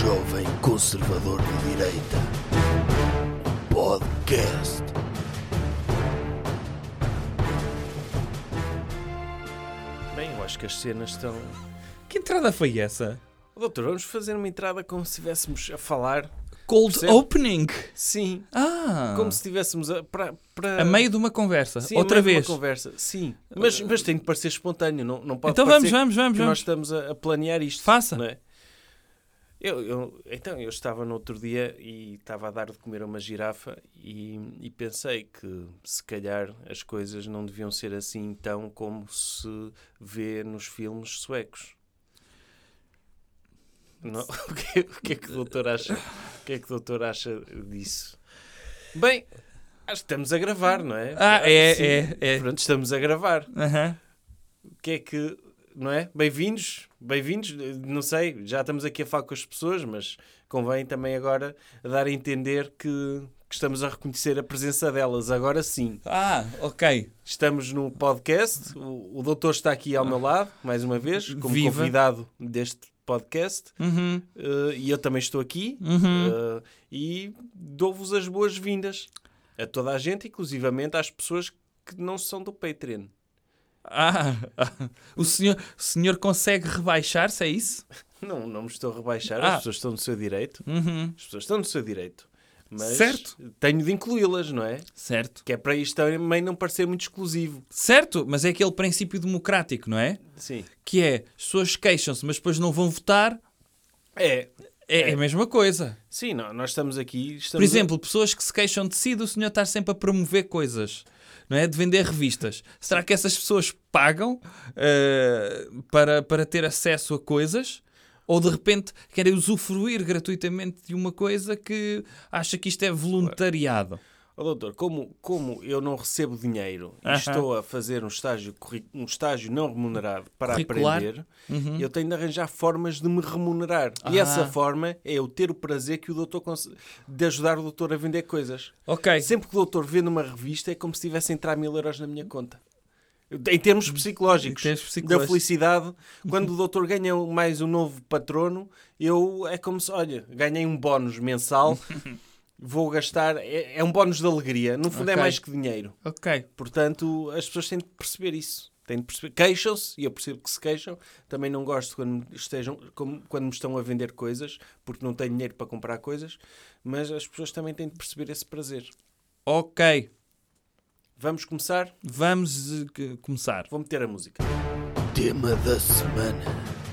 jovem conservador de direita. Podcast. Bem, eu acho que as cenas estão. Que entrada foi essa? Doutor, vamos fazer uma entrada como se estivéssemos a falar. Cold Percebe? opening. Sim. Ah. Como se estivéssemos a. Para, para... A meio de uma conversa. Sim, a Outra meio de vez. Uma conversa. Sim. Mas, mas tem de parecer espontâneo. Não, não pode Então vamos, parecer vamos, vamos, que nós vamos. estamos a, a planear isto. Faça. não é? Eu, eu- então, eu estava no outro dia e estava a dar de comer a uma girafa e, e pensei que se calhar as coisas não deviam ser assim tão como se vê nos filmes suecos. Não? O, que, o que é que o doutor acha? O que é que o doutor acha disso? Bem, acho que estamos a gravar, não é? Ah, é, Sim. é, é. Pronto, estamos a gravar Aham. o que é que, não é? Bem-vindos, bem-vindos, não sei, já estamos aqui a falar com as pessoas, mas convém também agora dar a entender que, que estamos a reconhecer a presença delas, agora sim. Ah, ok. Estamos no podcast, o, o doutor está aqui ao meu lado, mais uma vez, como Viva. convidado deste podcast, Uhum. eh, e eu também estou aqui, Uhum. eh, e dou-vos as boas-vindas a toda a gente, inclusivamente às pessoas que não são do Patreon. Ah, o senhor, o senhor consegue rebaixar-se, é isso? Não, não me estou a rebaixar, Ah. as pessoas estão no seu direito. Uhum. As pessoas estão no seu direito. Mas Certo. tenho de incluí-las, não é? Certo. Que é para isto também não parecer muito exclusivo. Certo, mas é aquele princípio democrático, não é? Sim. Que é, as pessoas queixam-se, mas depois não vão votar, É. é, a mesma coisa. Sim, não, nós estamos aqui. Por Estamos exemplo, pessoas que se queixam de si, do senhor estar sempre a promover coisas, não é? De vender revistas. Será que essas pessoas pagam eh, para, para ter acesso a coisas? Ou de repente querem usufruir gratuitamente de uma coisa que acha que isto é voluntariado? Oh, doutor, como, como eu não recebo dinheiro e Aham. estou a fazer um estágio, um estágio não remunerado para Curricular. aprender, Uhum. eu tenho de arranjar formas de me remunerar. E Ah. essa forma é eu ter o prazer que o doutor de ajudar o doutor a vender coisas. Ok. Sempre que o doutor vê numa revista é como se tivesse a entrar mil euros na minha conta. Em termos psicológicos, Em termos da psicológicos. felicidade, quando o doutor ganha mais um novo patrono, eu é como se, olha, ganhei um bónus mensal, vou gastar, é, é um bónus de alegria, no fundo é Ok. mais que dinheiro. Ok. Portanto, as pessoas têm de perceber isso. Têm de perceber. Queixam-se, e eu percebo que se queixam. Também não gosto quando, me estejam, como- quando me estão a vender coisas, porque não tenho dinheiro para comprar coisas, mas as pessoas também têm de perceber esse prazer. Ok. Vamos começar? Vamos que- começar. Vou meter a música. Tema da semana.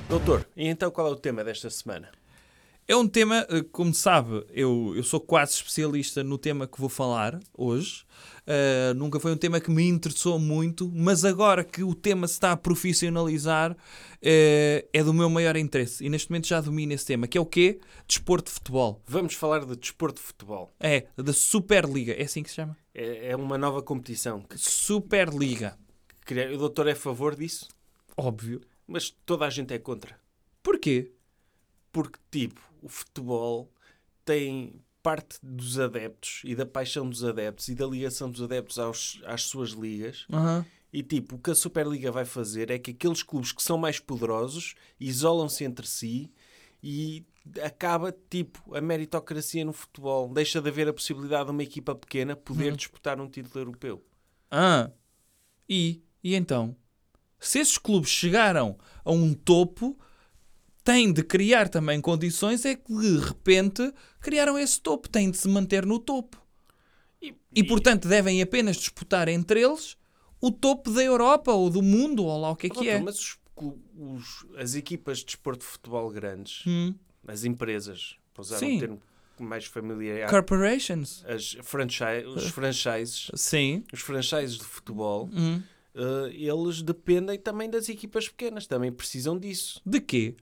Doutor, e então qual é o tema desta semana? É um tema, eh, como sabe, eu, eu sou quase especialista no tema que vou falar hoje. Uh, nunca foi um tema que me interessou muito, mas agora que o tema se está a profissionalizar, eh, é do meu maior interesse. E neste momento já domino esse tema, que é o quê? Desporto de futebol. Vamos falar de desporto de futebol. É, da Superliga. É assim que se chama? É, é uma nova competição. Que, Superliga. o doutor é a favor disso, Óbvio. mas toda a gente é contra. Porquê? Porque, tipo, o futebol tem parte dos adeptos e da paixão dos adeptos e da ligação dos adeptos aos, às suas ligas. Aham. E, tipo, o que a Superliga vai fazer é que aqueles clubes que são mais poderosos isolam-se entre si e acaba, tipo, a meritocracia no futebol. Deixa de haver a possibilidade de uma equipa pequena poder disputar um título europeu. Ah, e, e então? Se esses clubes chegaram a um topo, têm de criar também condições é que de repente criaram esse topo, têm de se manter no topo. E, portanto devem apenas disputar entre eles o topo da Europa ou do mundo ou lá o que é que é. Mas os os- as equipas de desporto de futebol grandes, Hum. as empresas, para usar Sim. um termo mais familiar, Corporations. as franchise, os franchises, Sim. os franchises de futebol, Hum. eh, eles dependem também das equipas pequenas, também precisam disso. De quê?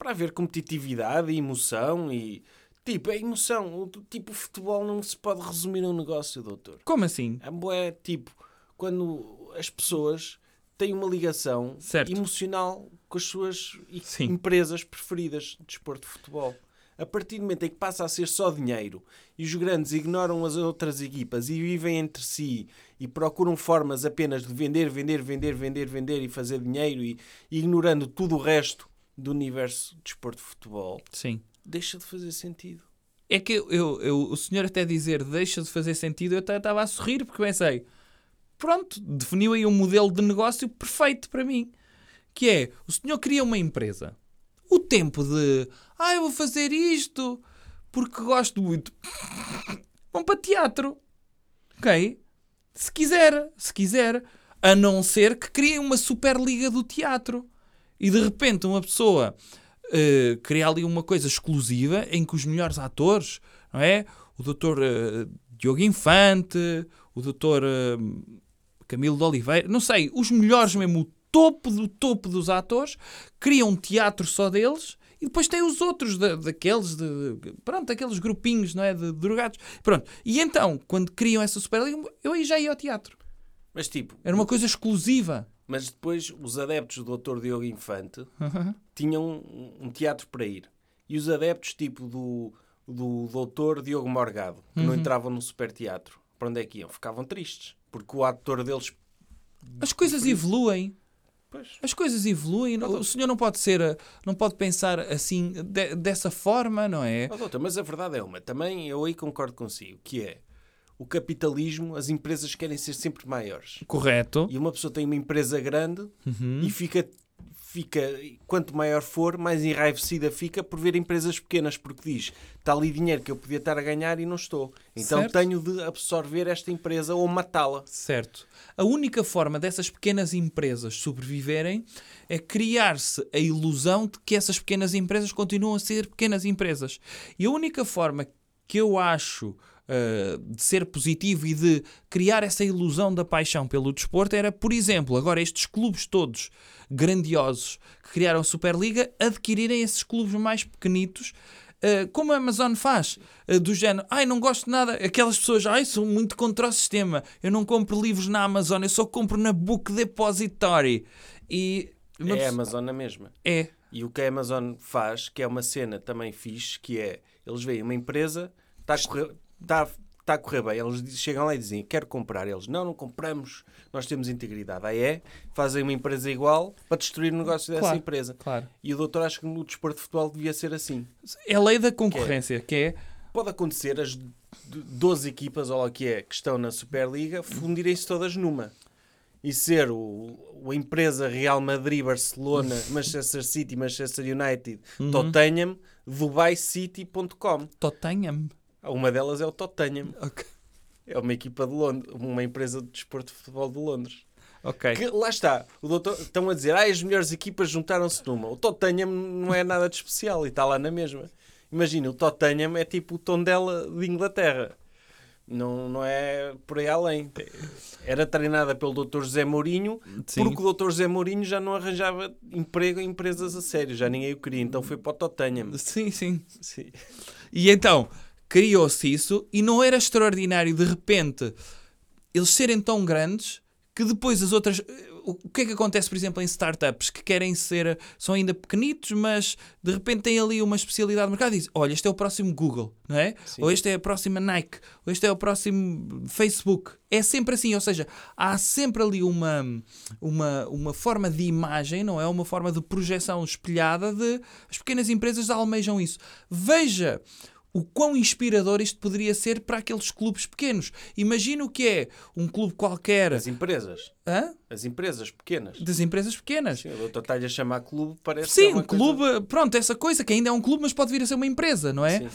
Para haver competitividade e emoção e... Tipo, a emoção, o- tipo, o futebol não se pode resumir a um negócio, doutor. Como assim? É bué, tipo, quando as pessoas têm uma ligação Certo. emocional com as suas Sim. empresas preferidas de desporto de futebol. A partir do momento em que passa a ser só dinheiro e os grandes ignoram as outras equipas e vivem entre si e procuram formas apenas de vender, vender, vender, vender, vender e fazer dinheiro e ignorando tudo o resto do universo de desporto de futebol, Sim. deixa de fazer sentido. É que eu, eu- eu- o senhor até dizer deixa de fazer sentido, eu estava a sorrir porque pensei, pronto, definiu aí um modelo de negócio perfeito para mim. Que é, o senhor cria uma empresa. O tempo de, ah, eu vou fazer isto porque gosto muito. Vão para teatro. Ok? Se quiser, se quiser. A não ser que criem uma superliga do teatro. E de repente uma pessoa eh, cria ali uma coisa exclusiva em que os melhores atores, não é? O doutor eh, Diogo Infante, o doutor eh, Camilo de Oliveira, não sei, os melhores mesmo, o topo do topo dos atores, criam um teatro só deles e depois tem os outros da- daqueles, de, de- pronto, aqueles grupinhos, não é? De, drogados. Pronto. E então, quando criam essa Superliga, eu aí já ia ao teatro. Mas tipo, Era uma coisa exclusiva. Mas depois os adeptos do Dr. Diogo Infante tinham um, teatro para ir. E os adeptos tipo do, do Dr. Diogo Morgado, que não entravam no super teatro, para onde é que iam? Ficavam tristes. Porque o ator deles. As coisas evoluem. Pois. As coisas evoluem. O senhor não pode ser, eh, não pode pensar assim, de- dessa forma, não é? Oh, doutor, mas a verdade é uma. Também eu aí concordo consigo, que é o capitalismo, as empresas querem ser sempre maiores. Correto. E uma pessoa tem uma empresa grande Uhum. e fica, fica, quanto maior for, mais enraivecida fica por ver empresas pequenas, porque diz, está ali dinheiro que eu podia estar a ganhar e não estou. Então Certo. tenho de absorver esta empresa ou matá-la. Certo. A única forma dessas pequenas empresas sobreviverem é criar-se a ilusão de que essas pequenas empresas continuam a ser pequenas empresas. E a única forma que eu acho ah, de ser positivo e de criar essa ilusão da paixão pelo desporto era, por exemplo, agora estes clubes todos grandiosos que criaram a Superliga adquirirem esses clubes mais pequenitos Uh, como a Amazon faz, uh, do género, ai, não gosto de nada, aquelas pessoas, ai, sou muito contra o sistema, eu não compro livros na Amazon, eu só compro na Book Depository. E É a Amazon na mesma. é, E o que a Amazon faz, que é uma cena também fixe, que é, eles veem uma empresa, está a correr, está, está a correr bem, eles chegam lá e dizem, quero comprar. Eles, não, não compramos, nós temos integridade. Aí é, fazem uma empresa igual para destruir o negócio dessa Claro. empresa. claro. E o doutor acha que no desporto de futebol devia ser assim. É a lei da concorrência, que é, Pode acontecer as d- 12 equipas, ou lá que é, que estão na Superliga, fundirem-se todas numa. E ser o, a empresa Real Madrid, Barcelona, Manchester City, Manchester United, Tottenham, DubaiCity.com. Tottenham. Uma delas é o Tottenham. Ok. É uma equipa de Londres, uma empresa de desporto de futebol de Londres. Que, lá está, o doutor, estão a dizer, ah, as melhores equipas juntaram-se numa. O Tottenham não é nada de especial e está lá na mesma. Imagina, o Tottenham é tipo o Tondela de Inglaterra. Não, não é por aí além. Era treinada pelo Dr. José Mourinho, Sim. porque o Dr. José Mourinho já não arranjava emprego em empresas a sério, já ninguém o queria, então foi para o Tottenham. Sim, sim. Sim. E então, criou-se isso e não era extraordinário de repente eles serem tão grandes que depois as outras. O que é que acontece, por exemplo, em startups que querem ser. são ainda pequenitos, mas de repente têm ali uma especialidade de mercado e dizem: olha, este é o próximo Google, não é? Sim. Ou este é a próxima Nike, ou este é o próximo Facebook. É sempre assim, ou seja, há sempre ali uma, uma, uma forma de imagem, não é? Uma forma de projeção espelhada de. as pequenas empresas almejam isso. Veja o quão inspirador isto poderia ser para aqueles clubes pequenos. Imagina o que é um clube qualquer As empresas, hã? as empresas pequenas. das empresas pequenas. Sim, o doutor está-lhe a chamar clube, parece que Sim, é uma um clube, coisa- pronto, essa coisa que ainda é um clube, mas pode vir a ser uma empresa, não é? Sim.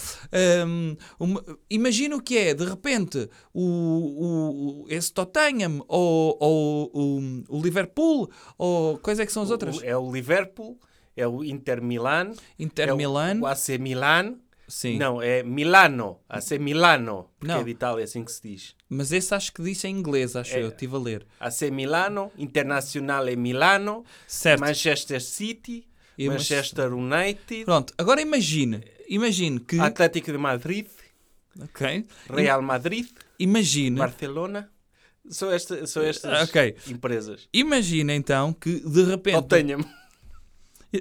Um, uma- imagina o que é, de repente, o, o, esse Tottenham ou, ou o, o Liverpool, ou quais é que são as outras? O- É o Liverpool, é o Inter Milan, Inter é Milan. o AC Milan. Sim, Não, é Milano, AC Milano, porque Não. é de Itália, é assim que se diz. mas esse acho que disse em inglês, acho É. eu, estive a ler. AC Milano, Internacional Milano, Certo. Manchester City, E Manchester United, Pronto, agora imagine, imagine que... Atlético de Madrid, Ok. Real Madrid, Imagine... Barcelona. São, esta, são estas Ah, ok. empresas. Imagina então que de repente... Tottenham.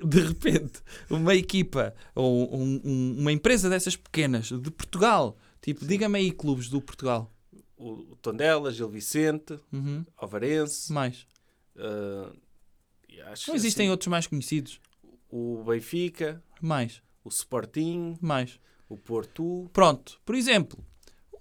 de repente, uma equipa ou um- um- uma empresa dessas pequenas de Portugal, tipo, diga-me aí clubes do Portugal. O, o Tondela, Gil Vicente, Uhum. Alvarense. Mais. acho Não existem assim, outros mais conhecidos. O Benfica. Mais. o Sporting, Mais. o Porto. Pronto, por exemplo,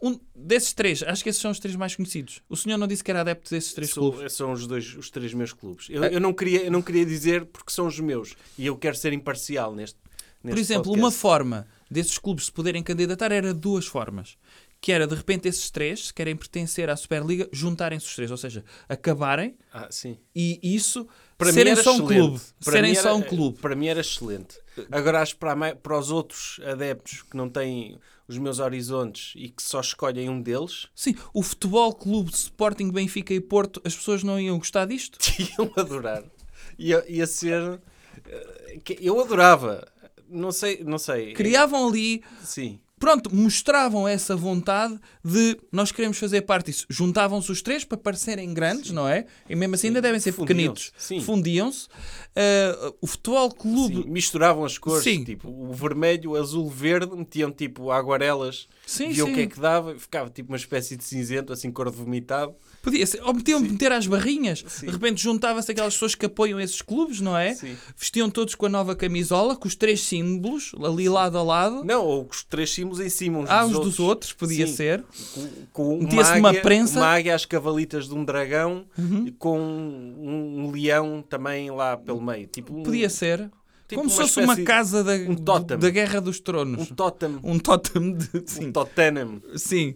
um desses três, acho que esses são os três mais conhecidos. O senhor não disse que era adepto desses três clubes. são os dois, os três meus clubes. Eu, É. eu não queria, eu não queria dizer porque são os meus e eu quero ser imparcial neste. Por neste exemplo, uma podcast. forma desses clubes se poderem candidatar era duas formas. Que era, de repente, esses três, se querem pertencer à Superliga, juntarem-se os três. Ou seja, acabarem Ah, e isso Para mim serem era só um excelente. clube. Para serem mim só era- um clube. Para mim era excelente. Agora acho que para, para os outros adeptos que não têm os meus horizontes e que só escolhem um deles, Sim, o Futebol Clube de Sporting, Benfica e Porto, as pessoas não iam gostar disto? iam adorar. Ia, ia ser. eh, Eu adorava. Não sei, não sei. Criavam ali Sim. Pronto, mostravam essa vontade de nós queremos fazer parte disso. Juntavam-se os três para parecerem grandes, não é? E mesmo assim ainda devem ser Fundiam-se. pequenitos. Sim. Fundiam-se. Ah, o futebol clube. Sim, misturavam as cores, Sim. tipo o vermelho, o azul, o verde, metiam tipo aguarelas, Sim, viam o sim. que é que dava, ficava tipo uma espécie de cinzento, assim cor de vomitado. Podia ser. Ou metiam meter às barrinhas. Sim. De repente juntava-se aquelas pessoas que apoiam esses clubes, não é? Sim. Vestiam todos com a nova camisola, com os três símbolos, ali lado a lado. Não, ou com os três símbolos em cima uns Ah, dos uns outros. dos outros, podia Sim. ser. Com, com Metia-se uma, águia, prensa. Uhum. uma águia às cavalitas de um dragão e com um, um leão também lá pelo meio. Tipo um, Podia ser. Tipo Como se fosse uma casa da, um tótem. da Guerra dos um Tronos. totem. Um tótem de. Sim. Um totenem. Sim,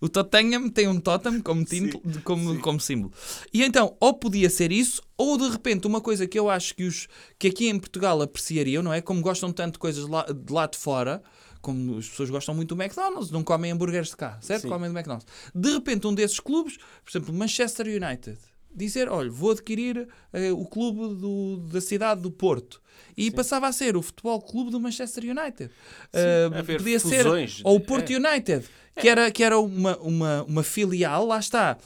o Tottenham tem um totem como, de- como, como símbolo. E então, ou podia ser isso, ou de repente uma coisa que eu acho que, os, que aqui em Portugal apreciariam, não é? Como gostam tanto de coisas lá, de lá de fora, como as pessoas gostam muito do McDonald's, não comem hambúrgueres de cá, certo? Sim. Comem do McDonald's. De repente, um desses clubes, por exemplo, Manchester United, dizer: olha, vou adquirir eh, o clube do- da cidade do Porto. E passava a ser o Futebol Clube do Manchester United. Haver podia ser. fusões. Ou o Porto É. United, que era, que era uma, uma, uma filial, lá está.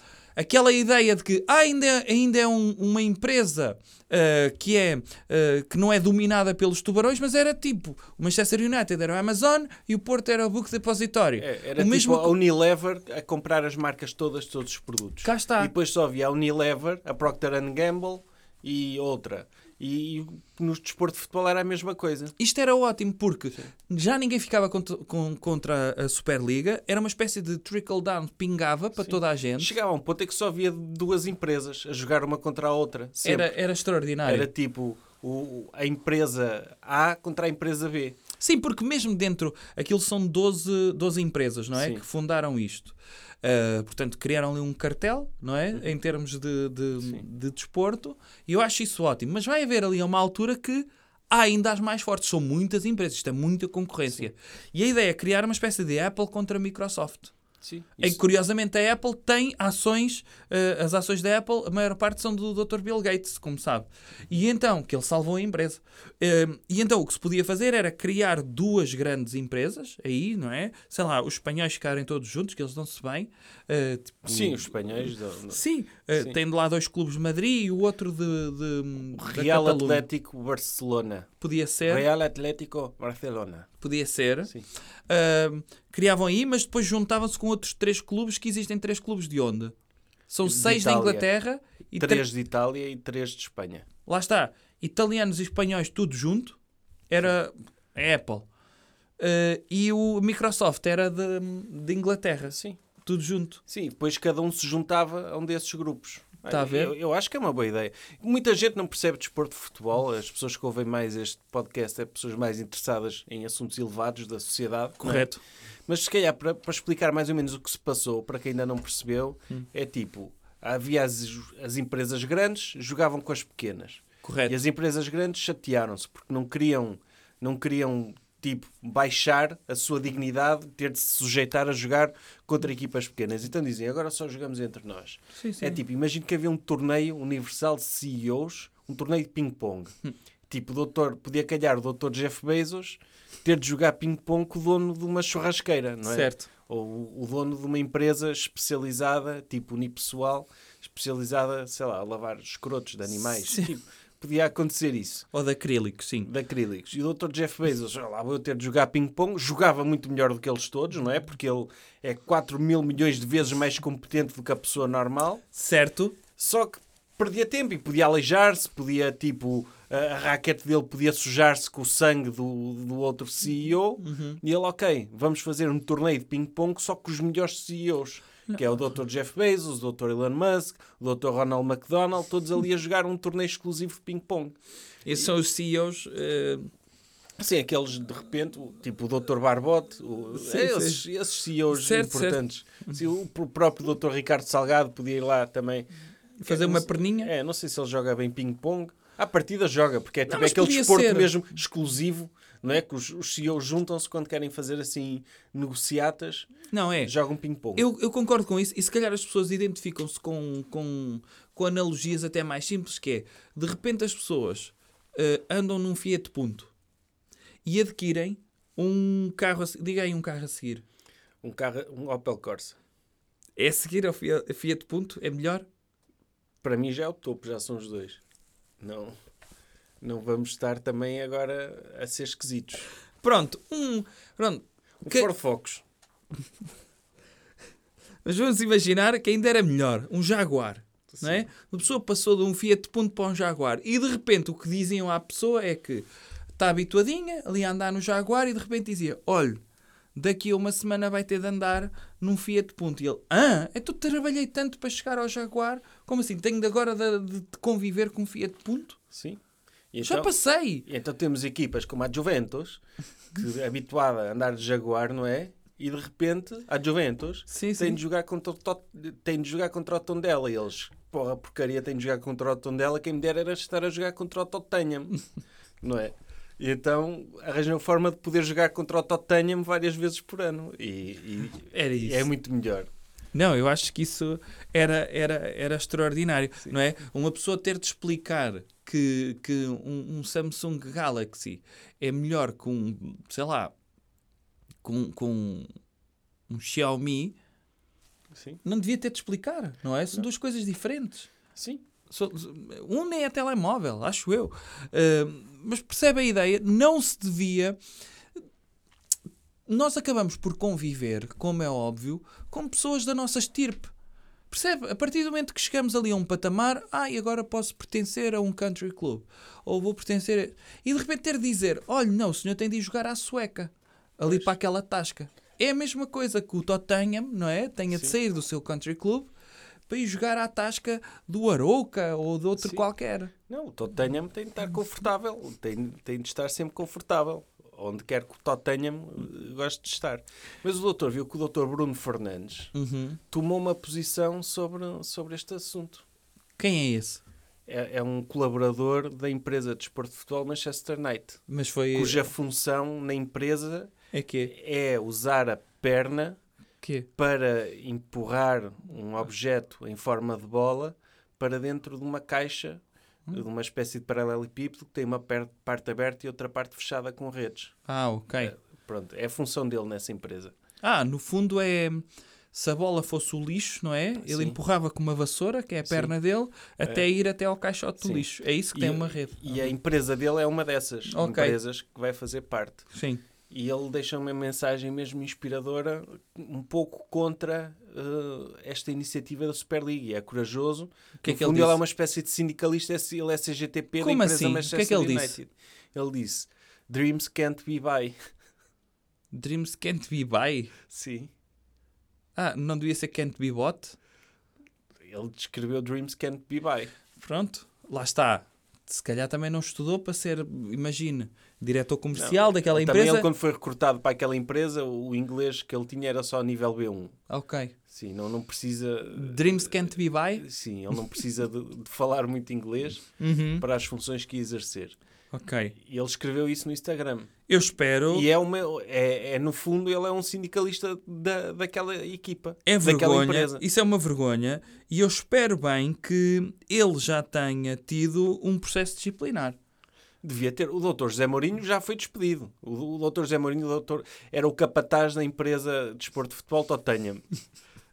Aquela ideia de que ah, ainda, é- ainda é um- uma empresa ah, que, é, ah, que não é dominada pelos tubarões, mas era tipo o Manchester United era o Amazon e o Porto era o Book Depository. É, era o tipo mesmo a Unilever a comprar as marcas todas de todos os produtos. Cá está. E depois só havia a Unilever, a Procter Gamble e outra. E no desporto de futebol era a mesma coisa. Isto era ótimo porque já ninguém ficava contra, com- contra a Superliga, era uma espécie de trickle-down, pingava para toda a gente. Chegava a um ponto em que só havia duas empresas a jogar uma contra a outra. Sempre. Era, era extraordinário. Era tipo o, a empresa A contra a empresa B. Sim, porque mesmo dentro, aquilo são 12, 12 empresas, não é? Sim. Que fundaram isto. Uh, portanto, criaram ali um cartel, não é? Uhum. Em termos de, de, de desporto. E eu acho isso ótimo. Mas vai haver ali uma altura que há ainda as mais fortes. São muitas empresas, isto é muita concorrência. E a ideia é criar uma espécie de Apple contra a Microsoft. Sim. Em que, curiosamente, a Apple tem ações, eh, as ações da Apple, a maior parte são do Dr. Bill Gates, como sabe. E então, que ele salvou a empresa. Eh, e então, o que se podia fazer era criar duas grandes empresas, aí, não é? Sei lá, os espanhóis ficarem todos juntos, que eles dão-se bem. eh, tipo- Sim, os espanhóis. Sim, Sim. tem de lá dois clubes de Madrid e o outro de, de da Real. Atlético Barcelona. Podia ser, Real Atlético Barcelona. podia ser. Uh, criavam aí, mas depois juntavam-se com outros três clubes, que existem três clubes de onde? São De seis da Itália. Inglaterra e Três três. de Itália e três de Espanha. Lá está. Italianos e espanhóis tudo junto. Era a Apple. Uh, e o Microsoft era de, de Inglaterra. Sim. Tudo junto. Sim, depois cada um se juntava a um desses grupos. Tá a ver? Eu, eu acho que é uma boa ideia. Muita gente não percebe desporto de futebol. As pessoas que ouvem mais este podcast é pessoas mais interessadas em assuntos elevados da sociedade. é? Correto. Mas se calhar, para, para explicar mais ou menos o que se passou, para quem ainda não percebeu, Hum. é tipo, havia as, as empresas grandes, jogavam com as pequenas. Correto. E as empresas grandes chatearam-se porque não queriam, não queriam tipo, baixar a sua dignidade, ter de se sujeitar a jogar contra equipas pequenas. Então dizem, agora só jogamos entre nós. Sim, sim. É tipo, imagino que havia um torneio universal de CEOs, um torneio de ping-pong. Hum. Tipo, doutor, podia calhar o doutor Jeff Bezos ter de jogar ping-pong com o dono de uma churrasqueira, não é? Certo. Ou o- dono de uma empresa especializada, tipo unipessoal, especializada, sei lá, a lavar escrotos de animais. Sim. Tipo, podia acontecer isso, Ou de acrílico, sim. de acrílicos. E o Dr. Jeff Bezos, lá, vou ter de jogar ping-pong, jogava muito melhor do que eles todos, não é? Porque ele é 4 mil milhões de vezes mais competente do que a pessoa normal. Certo. Só que perdia tempo e podia aleijar-se, podia, tipo, a, a raquete dele podia sujar-se com o sangue do, do outro CEO. E ele, ok, vamos fazer um torneio de ping-pong só com os melhores CEOs. Que é o Dr. Jeff Bezos, o Dr. Elon Musk, o Dr. Ronald McDonald, todos ali a jogar um torneio exclusivo de ping-pong. Esses são os CEOs. eh, Sim, aqueles de repente, tipo o Dr. Barbote, o- Sim, esses, esses CEOs Certo, importantes. Sim, o pr- próprio Dr. Ricardo Salgado podia ir lá também. fazer Eu uma não perninha. É, não sei se ele joga bem ping-pong. À partida joga, porque é tipo mas aquele desporto ser. mesmo exclusivo, não é? Que os, os CEOs juntam-se quando querem fazer assim negociatas, Não, é. jogam ping-pong. Eu, eu concordo com isso e se calhar as pessoas identificam-se com, com, com analogias até mais simples, que é, de repente as pessoas eh, andam num Fiat Punto e adquirem um carro, a, diga aí um carro a seguir. Um carro, um Opel Corsa. É a seguir ao Fiat Punto? É melhor? Para mim já é o topo, já são os dois. Não, não vamos estar também agora a ser esquisitos. Pronto, um... Pronto, Um Que- Ford Focus. mas vamos imaginar que ainda era melhor, um Jaguar. Não é? A pessoa passou de um Fiat Punto para um Jaguar e de repente o que diziam à pessoa é que está habituadinha ali a andar no Jaguar e de repente dizia: Olha, daqui a uma semana vai ter de andar num Fiat Punto. E ele: Ah, então trabalhei tanto para chegar ao Jaguar, como assim? Tenho de agora de, de conviver com um Fiat Punto? Sim. E Já passei! Então temos equipas como a Juventus, que é habituada a andar de Jaguar, não é? E de repente, a Juventus Sim, tem sim. de, jogar contra o tem de jogar contra o Tondela. E eles, porra, porcaria, tem de jogar contra o Tondela. Quem me dera era estar a jogar contra o Tottenham, não é? E então arranjam forma de poder jogar contra o Tottenham várias vezes por ano. E, e- é muito melhor. Não, eu acho que isso era, era, era extraordinário, não é? Uma pessoa ter de explicar que, que um, um Samsung Galaxy é melhor que um, sei lá, com, com um Xiaomi, Sim. não devia ter de explicar, não é? São duas coisas diferentes. Sim. Um nem é telemóvel, acho eu. Uh, mas percebe a ideia? Não se devia. Nós acabamos por conviver, como é óbvio, com pessoas da nossa estirpe. Percebe? A partir do momento que chegamos ali a um patamar, ah, e agora posso pertencer a um country club. Ou vou pertencer. A... E de repente ter de dizer: olha, não, o senhor tem de ir jogar à sueca, ali para aquela tasca. É a mesma coisa que o Tottenham, não é? Tenha de Sim. sair do seu country club para ir jogar à tasca do Arouca ou de outro Sim. qualquer. Não, o Tottenham tem de estar confortável. Tem, tem de estar sempre confortável. Onde quer que o Tottenham eh, goste de estar. Mas o doutor viu que o doutor Bruno Fernandes Uhum. tomou uma posição sobre, sobre este assunto. Quem é esse? É, é um colaborador da empresa de desporto de futebol Manchester United, Mas foi. cuja função na empresa É que é usar a perna que para empurrar um objeto em forma de bola para dentro de uma caixa, de uma espécie de paralelepípedo que tem uma parte aberta e outra parte fechada com redes. Ah, ok. Pronto, é a função dele nessa empresa. Ah, no fundo é. Se a bola fosse o lixo, não é? Ele Sim. empurrava com uma vassoura, que é a Sim. perna dele, até ir até ao caixote do Sim. lixo. É isso que E- tem uma rede. E a empresa dele é uma dessas Ok. empresas que vai fazer parte. Sim. E ele deixa uma mensagem mesmo inspiradora, um pouco contra eh, esta iniciativa da Superliga. É corajoso. O que é que ele fundo, ele é uma espécie de sindicalista, ele é CGTP Como da empresa assim? O que é Manchester que ele United. disse? Ele disse: Dreams can't be buy. Dreams can't be buy. Sim. Ah, não devia ser can't be bought? Ele descreveu Dreams can't be buy. Pronto, lá está. Se calhar também não estudou para ser, imagine, diretor comercial daquela Também empresa. ele, quando foi recrutado para aquela empresa, o inglês que ele tinha era só nível B1. Ok. Sim, não, não precisa. Dreams can't be buy? Sim, ele não precisa de, de falar muito inglês Uhum. para as funções que ia exercer. Ok. E ele escreveu isso no Instagram. Eu espero. E é, uma, é, é, no fundo, ele é um sindicalista da, daquela equipa. É daquela vergonha, isso é uma vergonha, e eu espero bem que ele já tenha tido um processo disciplinar. Devia ter. O doutor José Mourinho já foi despedido. O, doutor José Mourinho o doutor, era o capataz da empresa de desporto de futebol Tottenham.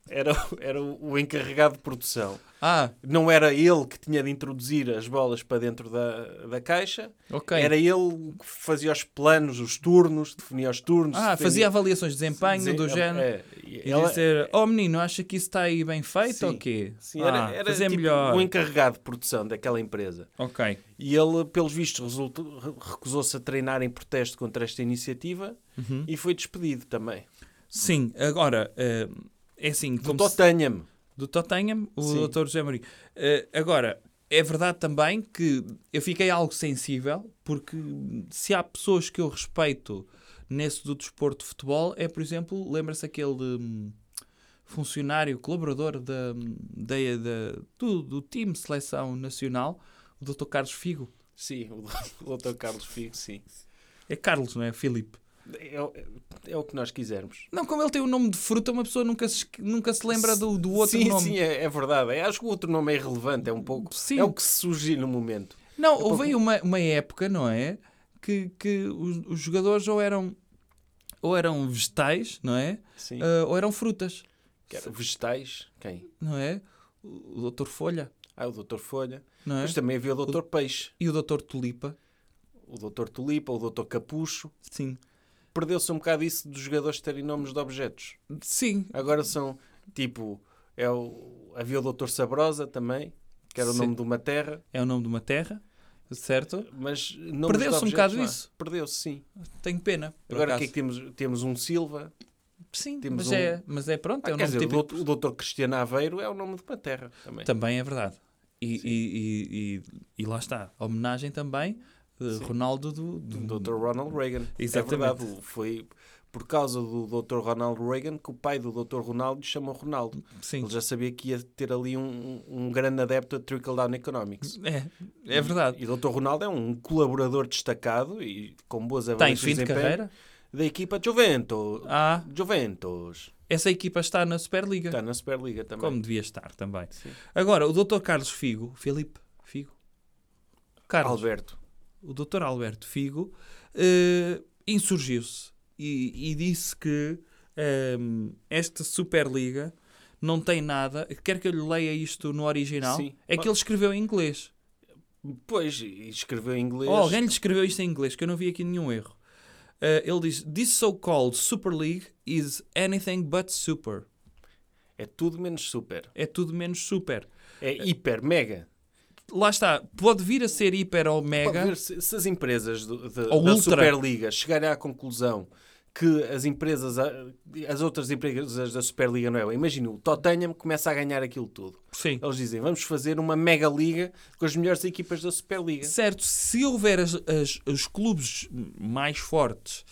Era, era o encarregado de produção. Ah, Não era ele que tinha de introduzir as bolas para dentro da, da caixa. ok. Era ele que fazia os planos, os turnos, definia os turnos. Ah, fazia avaliações de desempenho do género. É, e ela- dizer, oh menino, acha que isso está aí bem feito Sim, ou quê? Sim, era, ah, era fazer tipo melhor. o encarregado de produção daquela empresa. Ok. E ele, pelos vistos, resultou- re- recusou-se a treinar em protesto contra esta iniciativa Uhum. e foi despedido também. Sim, agora, eh, é assim, Do como se- Tottenham. do Tottenham, o Sim. Dr. José Mourinho. Eh, agora, é verdade também que eu fiquei algo sensível, porque se há pessoas que eu respeito nesse do desporto de futebol, é, por exemplo, lembra-se aquele hum, funcionário, colaborador da, da, da- do, do time de seleção nacional, o Dr. Carlos Figo. Sim, o, o Dr. Carlos Figo, sim. É Carlos, não é? Filipe. É, o- é o que nós quisermos. Não, como ele tem o nome de fruta, uma pessoa nunca se, nunca se lembra do, do outro sim, nome. Sim, é, é verdade. É, acho que o outro nome é irrelevante, é um pouco. Sim. É o que surgir no momento. Não, É houve pouco- uma, uma época, não é? Que, que os, os jogadores ou eram, ou eram vegetais, não é? Sim. Ah, ou eram frutas, Que era vegetais, quem? não é? O, o doutor Folha, Ah, o Dr. Folha. não é? Mas também havia o Dr. Peixe, E o doutor Tulipa, o Dr. Tulipa, o Dr. Capucho. sim. Perdeu-se um bocado isso dos jogadores terem nomes de objetos. Sim, Agora são tipo. É o, havia o Dr. Sabrosa também, que era o Sim. nome de uma terra, é o nome de uma terra, certo? mas Perdeu-se de um bocado há. isso. Perdeu-se, sim. Tenho pena. Agora o que é que temos? Temos um Silva. Sim, temos mas, um- é, mas é pronto, é Ah, o quer nome dizer, típico. o Dr. Cristiano Aveiro é o nome de uma terra também. Também é verdade. E, e, e, e, e lá está, homenagem também de Ronaldo do, do, Dr. Ronald Reagan. Exatamente. É verdade, foi por causa do Dr. Ronald Reagan que o pai do Dr. Ronaldo lhe chamou Ronaldo. Sim, Ele já sabia que ia ter ali um, um grande adepto a trickle-down economics. é, é verdade. E o Dr. Ronaldo é um colaborador destacado e com boas avaliações fim de carreira. da equipa Juventus. Ah, Juventus. essa equipa está na Superliga. Está na Superliga também. Como devia estar também. Sim. Agora, o Dr. Carlos Figo, Filipe Figo, Carlos, Alberto. O Dr. Alberto Figo, eh, insurgiu-se e, e disse que ehm, esta Superliga não tem nada. Quer que eu lhe leia isto no original? Sim. É que ele escreveu em inglês. Pois, escreveu em inglês. Ou alguém lhe escreveu isto em inglês, que eu não vi aqui nenhum erro. Eh, ele diz: This so-called Super League is anything but super. É tudo menos super. É tudo menos super. É hiper, mega. Lá está, pode vir a ser hiper ou mega. ver se, se as empresas do- de- da ultra. Superliga chegarem à conclusão que as empresas, as outras empresas da Superliga não é. Imagina, o Tottenham começa a ganhar aquilo tudo. Sim. Eles dizem, vamos fazer uma mega liga com as melhores equipas da Superliga. Certo, se houver as- as- os clubes mais fortes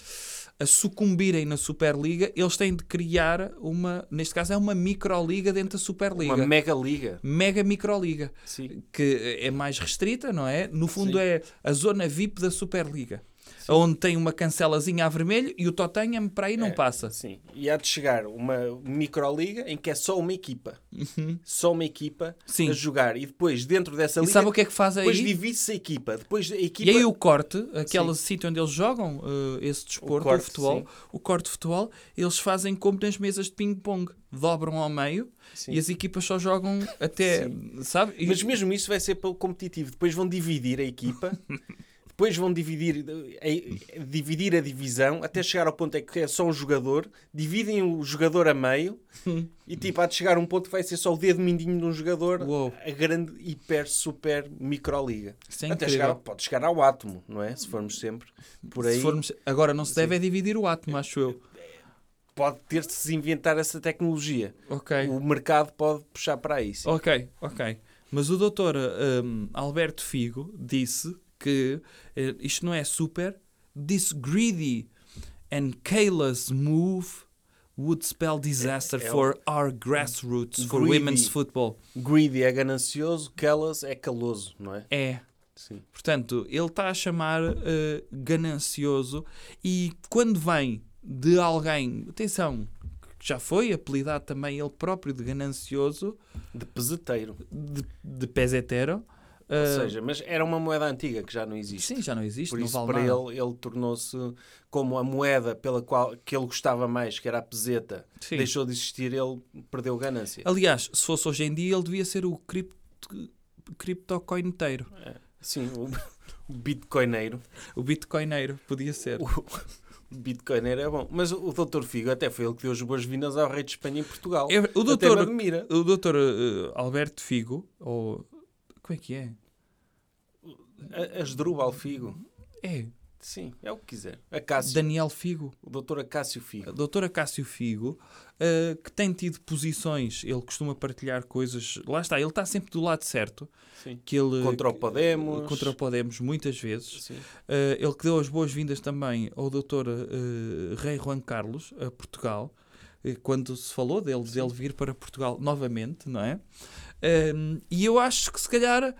a sucumbirem na Superliga, eles têm de criar uma, neste caso é uma microliga dentro da Superliga. Uma mega liga. Mega microliga, Sim. que é mais restrita, não é? No fundo Sim. é a zona VIP da Superliga. Onde tem uma cancelazinha a vermelho e o Tottenham para aí não É, passa. Sim. E há de chegar uma microliga em que é só uma equipa. Só uma equipa Uhum. Sim. a jogar. E depois, dentro dessa E liga, sabe o que é que faz aí? depois divide-se a equipa. Depois a equipa... E aí o corte, aquele sítio onde eles jogam eh, esse desporto, o, corte, futebol, sim. o corte de futebol, eles fazem como nas mesas de ping-pong. Dobram ao meio Sim. e as equipas só jogam até, sabe? E- Mas mesmo isso vai ser pelo competitivo. Depois vão dividir a equipa. Depois vão dividir a, dividir a divisão até chegar ao ponto em que é só um jogador. Dividem o jogador a meio e tipo, há de chegar a um ponto que vai ser só o dedo mindinho de um jogador. Uou. A grande, hiper, super microliga. Isso é até incrível. chegar, pode chegar ao átomo, não é? Se formos sempre por aí. se formos- agora não se deve é dividir o átomo, acho eu. Pode ter-se inventar essa tecnologia. Ok. O mercado pode puxar para sim. Ok, ok. Mas o doutor hum, Alberto Figo disse que eh, isto não é super. This greedy and careless move would spell disaster É- é o- for our grassroots, for Greedy. women's football. Greedy é ganancioso, callous é caloso, não é? É. Sim. Portanto, ele está a chamar eh, ganancioso e quando vem de alguém, atenção, que já foi apelidado também ele próprio de ganancioso, De peseteiro. de, de pesetero, Ou Ah, seja, mas era uma moeda antiga que já não existe. sim, já não existe, Por não isso, vale para nada. ele, ele tornou-se como a moeda pela qual que ele gostava mais, que era a peseta, Sim. deixou de existir, ele perdeu ganância. Aliás, se fosse hoje em dia, ele devia ser o cripto, criptocoineteiro. Sim, o, o bitcoineiro. O bitcoineiro, podia ser. O, bitcoineiro é bom. Mas o Dr. Figo até foi ele que deu as boas-vindas ao rei de Espanha em Portugal. É, o Até doutor, admira. o doutor eh, Alberto Figo, ou... Como é que é? A- Asdrúbal Figo. É, Sim, é o que quiser. Acácio. Daniel Figo. O Dr. Acácio Figo. A doutora Cássio Figo, eh, que tem tido posições, ele costuma partilhar coisas. Lá está, ele está sempre do lado certo. Sim. Que ele, Contra o Podemos. Contra o Podemos, muitas vezes. Sim. Eh, ele que deu as boas-vindas também ao doutor eh, Rei Juan Carlos, a Portugal, quando se falou dele, dele vir para Portugal novamente, não é? E eu acho que se calhar,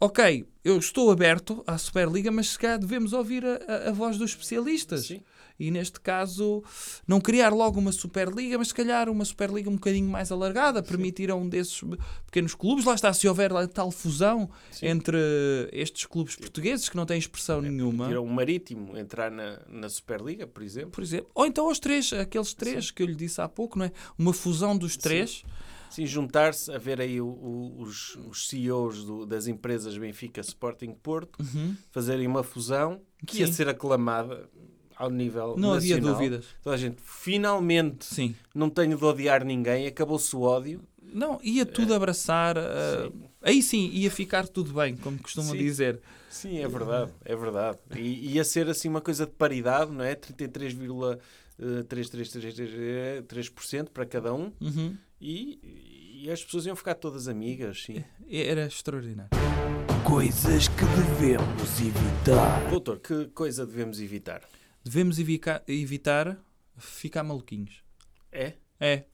ok, eu estou aberto à Superliga, mas se calhar devemos ouvir a, a- a voz dos especialistas. Sim. E neste caso, não criar logo uma Superliga, mas se calhar uma Superliga um bocadinho mais alargada, permitir a um desses pequenos clubes. Lá está, se houver lá tal fusão Sim. entre estes clubes portugueses que não têm expressão nenhuma. Ir a um marítimo entrar na, na Superliga, por exemplo. Por exemplo, ou então aos três, aqueles três que eu lhe disse há pouco, não é? Uma fusão dos três. Sim, juntar-se, a ver aí o- o- os, os CEOs do- das empresas Benfica, Sporting, Porto, Uhum. fazerem uma fusão que ia Sim. ser aclamada ao nível Não havia nacional. dúvidas. Toda a gente, finalmente, Sim. não tenho de odiar ninguém, acabou-se o ódio. Não, ia tudo abraçar. ah, aí sim, ia ficar tudo bem, como costumam Sim. dizer. Sim, é verdade, é verdade. E ia ser assim uma coisa de paridade, não é? 33,3333% para cada um Uhum. E, e as pessoas iam ficar todas amigas, sim. Era extraordinário. Coisas que devemos evitar. Doutor, que coisa devemos evitar? Devemos evica- evitar ficar maluquinhos. É? É.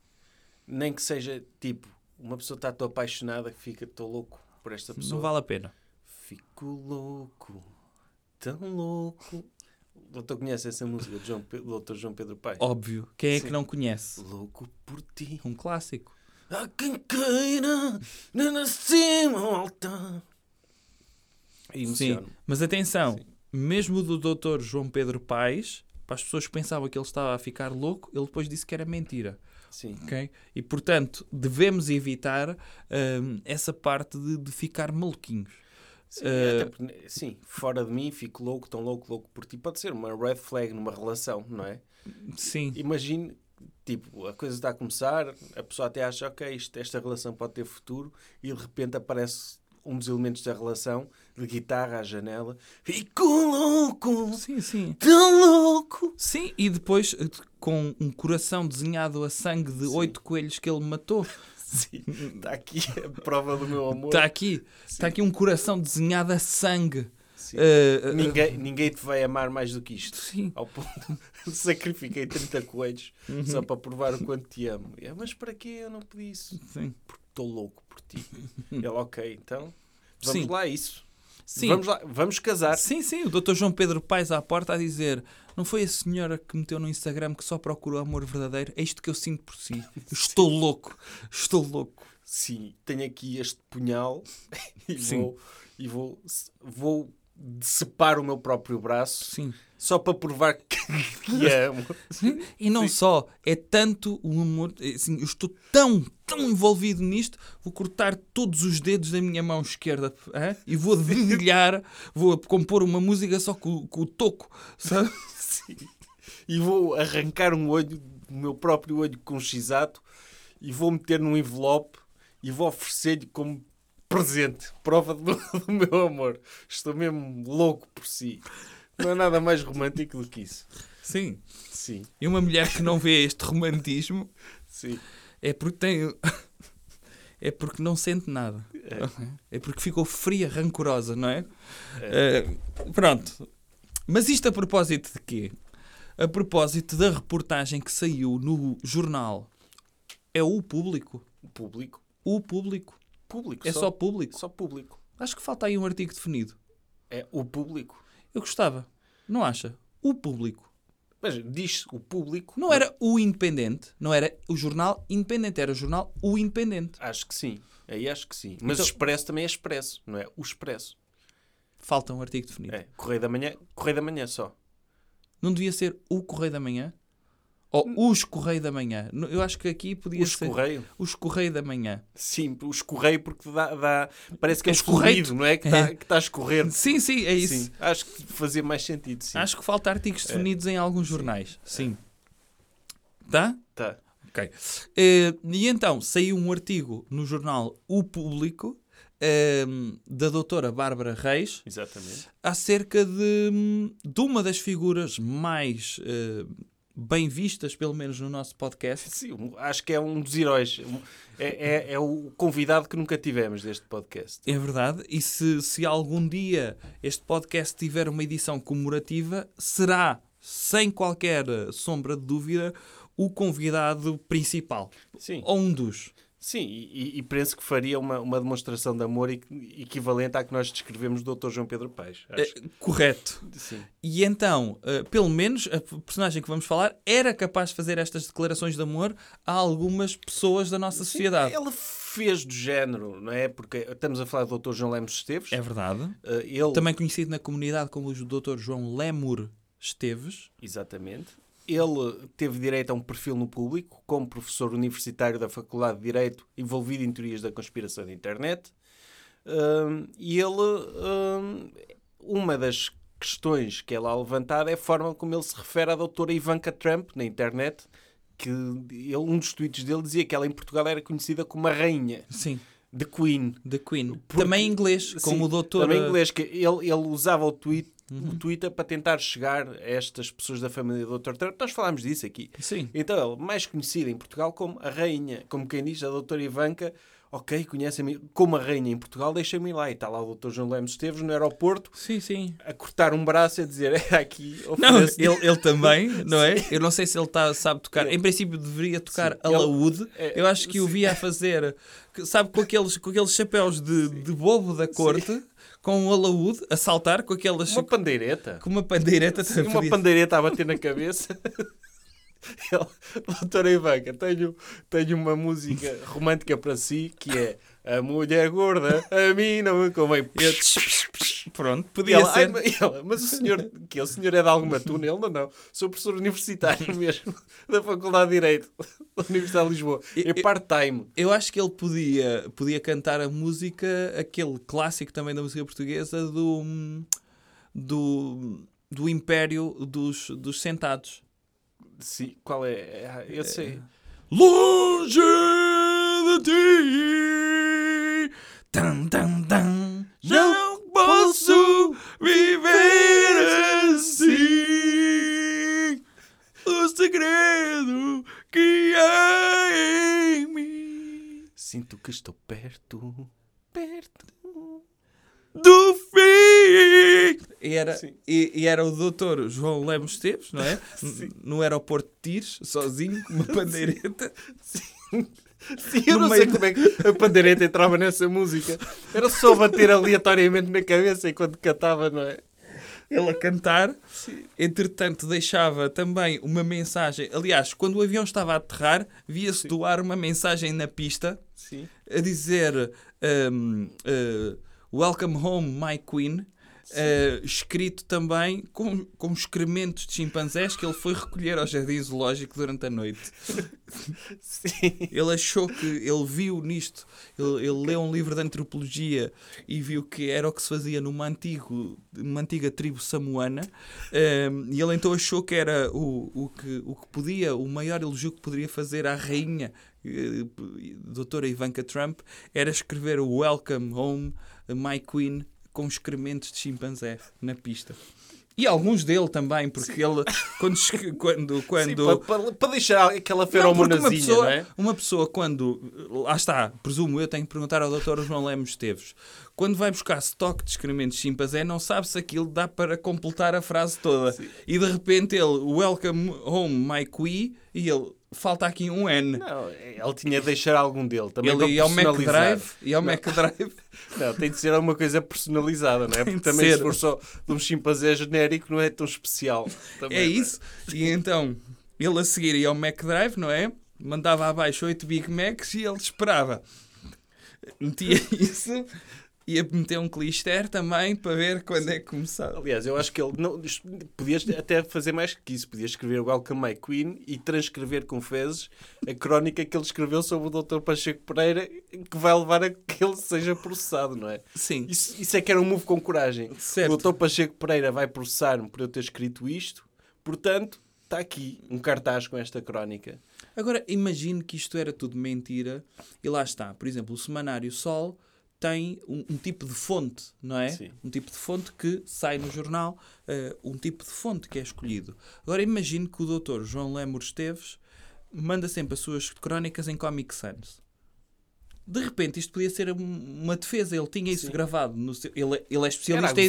Nem que seja tipo, uma pessoa está tão apaixonada que fica tão louco por esta pessoa. Não vale a pena. Fico louco, tão louco. Doutor conhece essa música de João Pe- do Dr. João Pedro Paes? Óbvio. Quem é Sim. que não conhece? Louco por ti. Um clássico. Há quem queira na nascima alta. Sim. Mas atenção, mesmo do Dr. João Pedro Paes, para as pessoas que pensavam que ele estava a ficar louco, ele depois disse que era mentira. Sim. ok? E portanto, devemos evitar hum, essa parte de, de ficar maluquinhos. Sim, porque, sim, fora de mim, fico louco, tão louco, louco por ti. Pode ser uma red flag numa relação, não é? Sim, Imagine, tipo, a coisa está a começar, a pessoa até acha, ok, isto, esta relação pode ter futuro, e de repente aparece um dos elementos da relação, de guitarra à janela. Fico louco, sim, sim. tão louco. Sim, e depois eh, com um coração desenhado a sangue de oito coelhos que ele matou. Sim, está aqui a prova do meu amor. Está aqui, está aqui um coração desenhado a sangue. Eh, eh, Ninguém, ninguém te vai amar mais do que isto. Sim. Ao ponto de sacrifiquei 30 coelhos Uhum. só para provar o quanto te amo. É, mas para quê eu não pedi isso? Sim. Porque estou louco por ti. Ele, ok, então vamos Sim. lá a isso. Sim. Vamos lá, vamos casar. Sim, sim, o Dr. João Pedro Paes à porta a dizer: Não foi a senhora que meteu no Instagram que só procura o amor verdadeiro? É isto que eu sinto por si. Estou louco, estou louco. Sim, tenho aqui este punhal e Sim. vou e vou, vou decepar o meu próprio braço Sim. só para provar que, que amo. E não só, é tanto o amor. é Assim, eu estou tão, tão envolvido nisto, vou cortar todos os dedos da minha mão esquerda hã? e vou dedilhar, vou compor uma música só com, com o toco, sabe? Sim. E vou arrancar um olho, o meu próprio olho com um x-ato e vou meter num envelope e vou oferecer-lhe como presente, prova do, do meu amor. Estou mesmo louco por si. Não há nada mais romântico do que isso. Sim. Sim, E uma mulher que não vê este romantismo sim. é porque tem. É porque não sente nada. É porque ficou fria, rancorosa, não é? Eh, pronto. Mas isto a propósito de quê? A propósito da reportagem que saiu no jornal. É o público. O público. O público. Público. É só público. Só público. Acho que falta aí um artigo definido. É o público. Eu gostava. Não acha? O público. Mas diz o público. Não era o independente. Não era o jornal independente. Era o jornal o independente. Acho que sim. Aí acho que sim. Mas Então- expresso também é expresso, não é? O expresso. Falta um artigo definido. É. Correio da manhã, correio da manhã só. Não devia ser o Correio da Manhã? Ou os Correio da Manhã? Eu acho que aqui podia O ser escorreio. os Correio da Manhã. Sim, o escorreio porque dá, dá- parece que é, É escorreito. fluido, não é? Que está que tá a escorrer. Sim, sim, é isso. Sim, acho que fazia mais sentido, sim. Acho que falta artigos definidos em alguns jornais. Sim. Tá? Tá. Ok. Eh, e então, saiu um artigo no jornal O Público ehm, da doutora Bárbara Reis Exatamente. acerca de, de uma das figuras mais eh, bem vistas, pelo menos no nosso podcast. Sim, acho que é um dos heróis. É, é- é o convidado que nunca tivemos deste podcast. É verdade. E se, se algum dia este podcast tiver uma edição comemorativa, será, sem qualquer eh, sombra de dúvida, o convidado principal. Sim, Ou um dos. Sim e, e- penso que faria uma, uma demonstração de amor equ- equivalente à que nós descrevemos do Dr. João Pedro Paes. Eh, correto. sim. E então, eh, pelo menos, a personagem que vamos falar era capaz de fazer estas declarações de amor a algumas pessoas da nossa sociedade. Ele fez do género, não é? Porque estamos a falar do Dr. João Lemos Esteves. É verdade. Eh, ele, Também conhecido na comunidade como o Dr. João Lemur Esteves. Exatamente. Ele teve direito a um perfil no público, como professor universitário da Faculdade de Direito, envolvido em teorias da conspiração da internet. E ele, uma das questões que é lá levantada é a forma como ele se refere à doutora Ivanka Trump na internet, que ele, um dos tweets dele dizia que ela em Portugal era conhecida como a rainha, Sim, de Queen. The Queen. Porque- Também em inglês, como Sim, o doutor. Também eh, em inglês, que ele, ele usava o, tweet, Uhum. o Twitter para tentar chegar a estas pessoas da família do Dr. Trump. Nós falámos disso aqui. Sim. Então, ele, mais conhecida em Portugal como a rainha, como quem diz, a doutora Ivanka, ok, conhecem-me como a rainha em Portugal, deixem-me ir lá. E está lá o Dr. João Lemos Esteves no aeroporto Sim, sim. a cortar um braço e a dizer, é aqui, Não, ofereço-lhe." ele, ele também, não é? Eu não sei se ele tá, sabe tocar. Em princípio deveria tocar Sim, alaúde. é, Eu acho que o sim. via a fazer, sabe, com aqueles, com aqueles chapéus de, de bobo da corte, com um alaúde, a saltar com aquelas... Uma pandeireta. Com uma pandeireta. Sim, uma podia- pandeireta a bater na cabeça. Ele, Doutora Ivanka, tenho, tenho uma música romântica para si que é A mulher gorda, a mim não me convém. Eu- Pronto, podia ela, ser. "Ai, mas- ela, mas o senhor, que é? o senhor é de alguma tuna? Ele, não, não. Sou professor universitário mesmo, da Faculdade de Direito, da Universidade de Lisboa. É part-time. Eu acho que ele podia, podia cantar a música, aquele clássico também da música portuguesa do, do, do Império dos, dos Sentados. Sim, qual é? Ah, Eu sei. Longe de ti, tan, tan, tan, não posso viver assim. O segredo que há em mim Sinto que estou perto, perto. do fim. E era, Sim. e, e era o doutor João Lemos Esteves, não é? No aeroporto de Tires, sozinho, com uma pandeireta. Sim, eu No não sei como é que a pandeireta entrava nessa música. Era só bater aleatoriamente na cabeça enquanto cantava, não é? ele a cantar. Entretanto, deixava também uma mensagem. Aliás, quando o avião estava a aterrar, via-se doar uma mensagem na pista Sim. a dizer um, uh, Welcome home, my queen. Uh, escrito também com, com excrementos de chimpanzés que ele foi recolher ao jardim zoológico durante a noite. Sim. Ele achou que ele viu nisto, ele, ele leu um livro de antropologia e viu que era o que se fazia numa, antigo, numa antiga tribo samoana, ehm, e ele então achou que era o, o, que, o que podia, o maior elogio que poderia fazer à rainha, eh, doutora Ivanka Trump, era escrever o Welcome Home, My Queen, com excrementos de chimpanzé na pista. E alguns dele também, porque ele, quando, quando, quando, Sim, para, deixar aquela feromonazinha, uma pessoa, não é? uma pessoa quando. Lá está, presumo eu, tenho que perguntar ao Dr. João Lemos Esteves. Quando vai buscar estoque de excrementos de chimpanzé, não sabe se aquilo dá para completar a frase toda. E de repente ele, Welcome home, my queen, e ele, falta aqui um N. Não, ele tinha de deixar algum dele. Também ele ia ao Mac personalizar. Drive, e ao Não. Mac Drive. Não, tem de ser alguma coisa personalizada, não é? Porque também se for só de um chimpanzé genérico não é tão especial. Também, É isso. E então, ele a seguir ia ao Mac Drive, não é? Mandava abaixo 8 Big Macs e ele esperava. metia isso, ia meter um clister também para ver quando é que começava. Aliás, eu acho que ele não, podias até fazer mais que isso. Podias escrever Welcome My Queen e transcrever com fezes a crónica que ele escreveu sobre o Dr. Pacheco Pereira, que vai levar a que ele seja processado, não é? Sim, Isso, isso é que era um move com coragem. Certo. O Dr. Pacheco Pereira vai processar-me por eu ter escrito isto, portanto, está aqui um cartaz com esta crónica. Agora, imagine que isto era tudo mentira e lá está. Por exemplo, o Semanário Sol tem um, um tipo de fonte, não é? Sim. Um tipo de fonte que sai no jornal, eh, um tipo de fonte que é escolhido. Agora, imagine que o doutor João Lemos Esteves manda sempre as suas crónicas em Comic Sans. De repente, isto podia ser um- uma defesa. Ele tinha isso Sim. gravado. No seu, ele, ele é especialista em,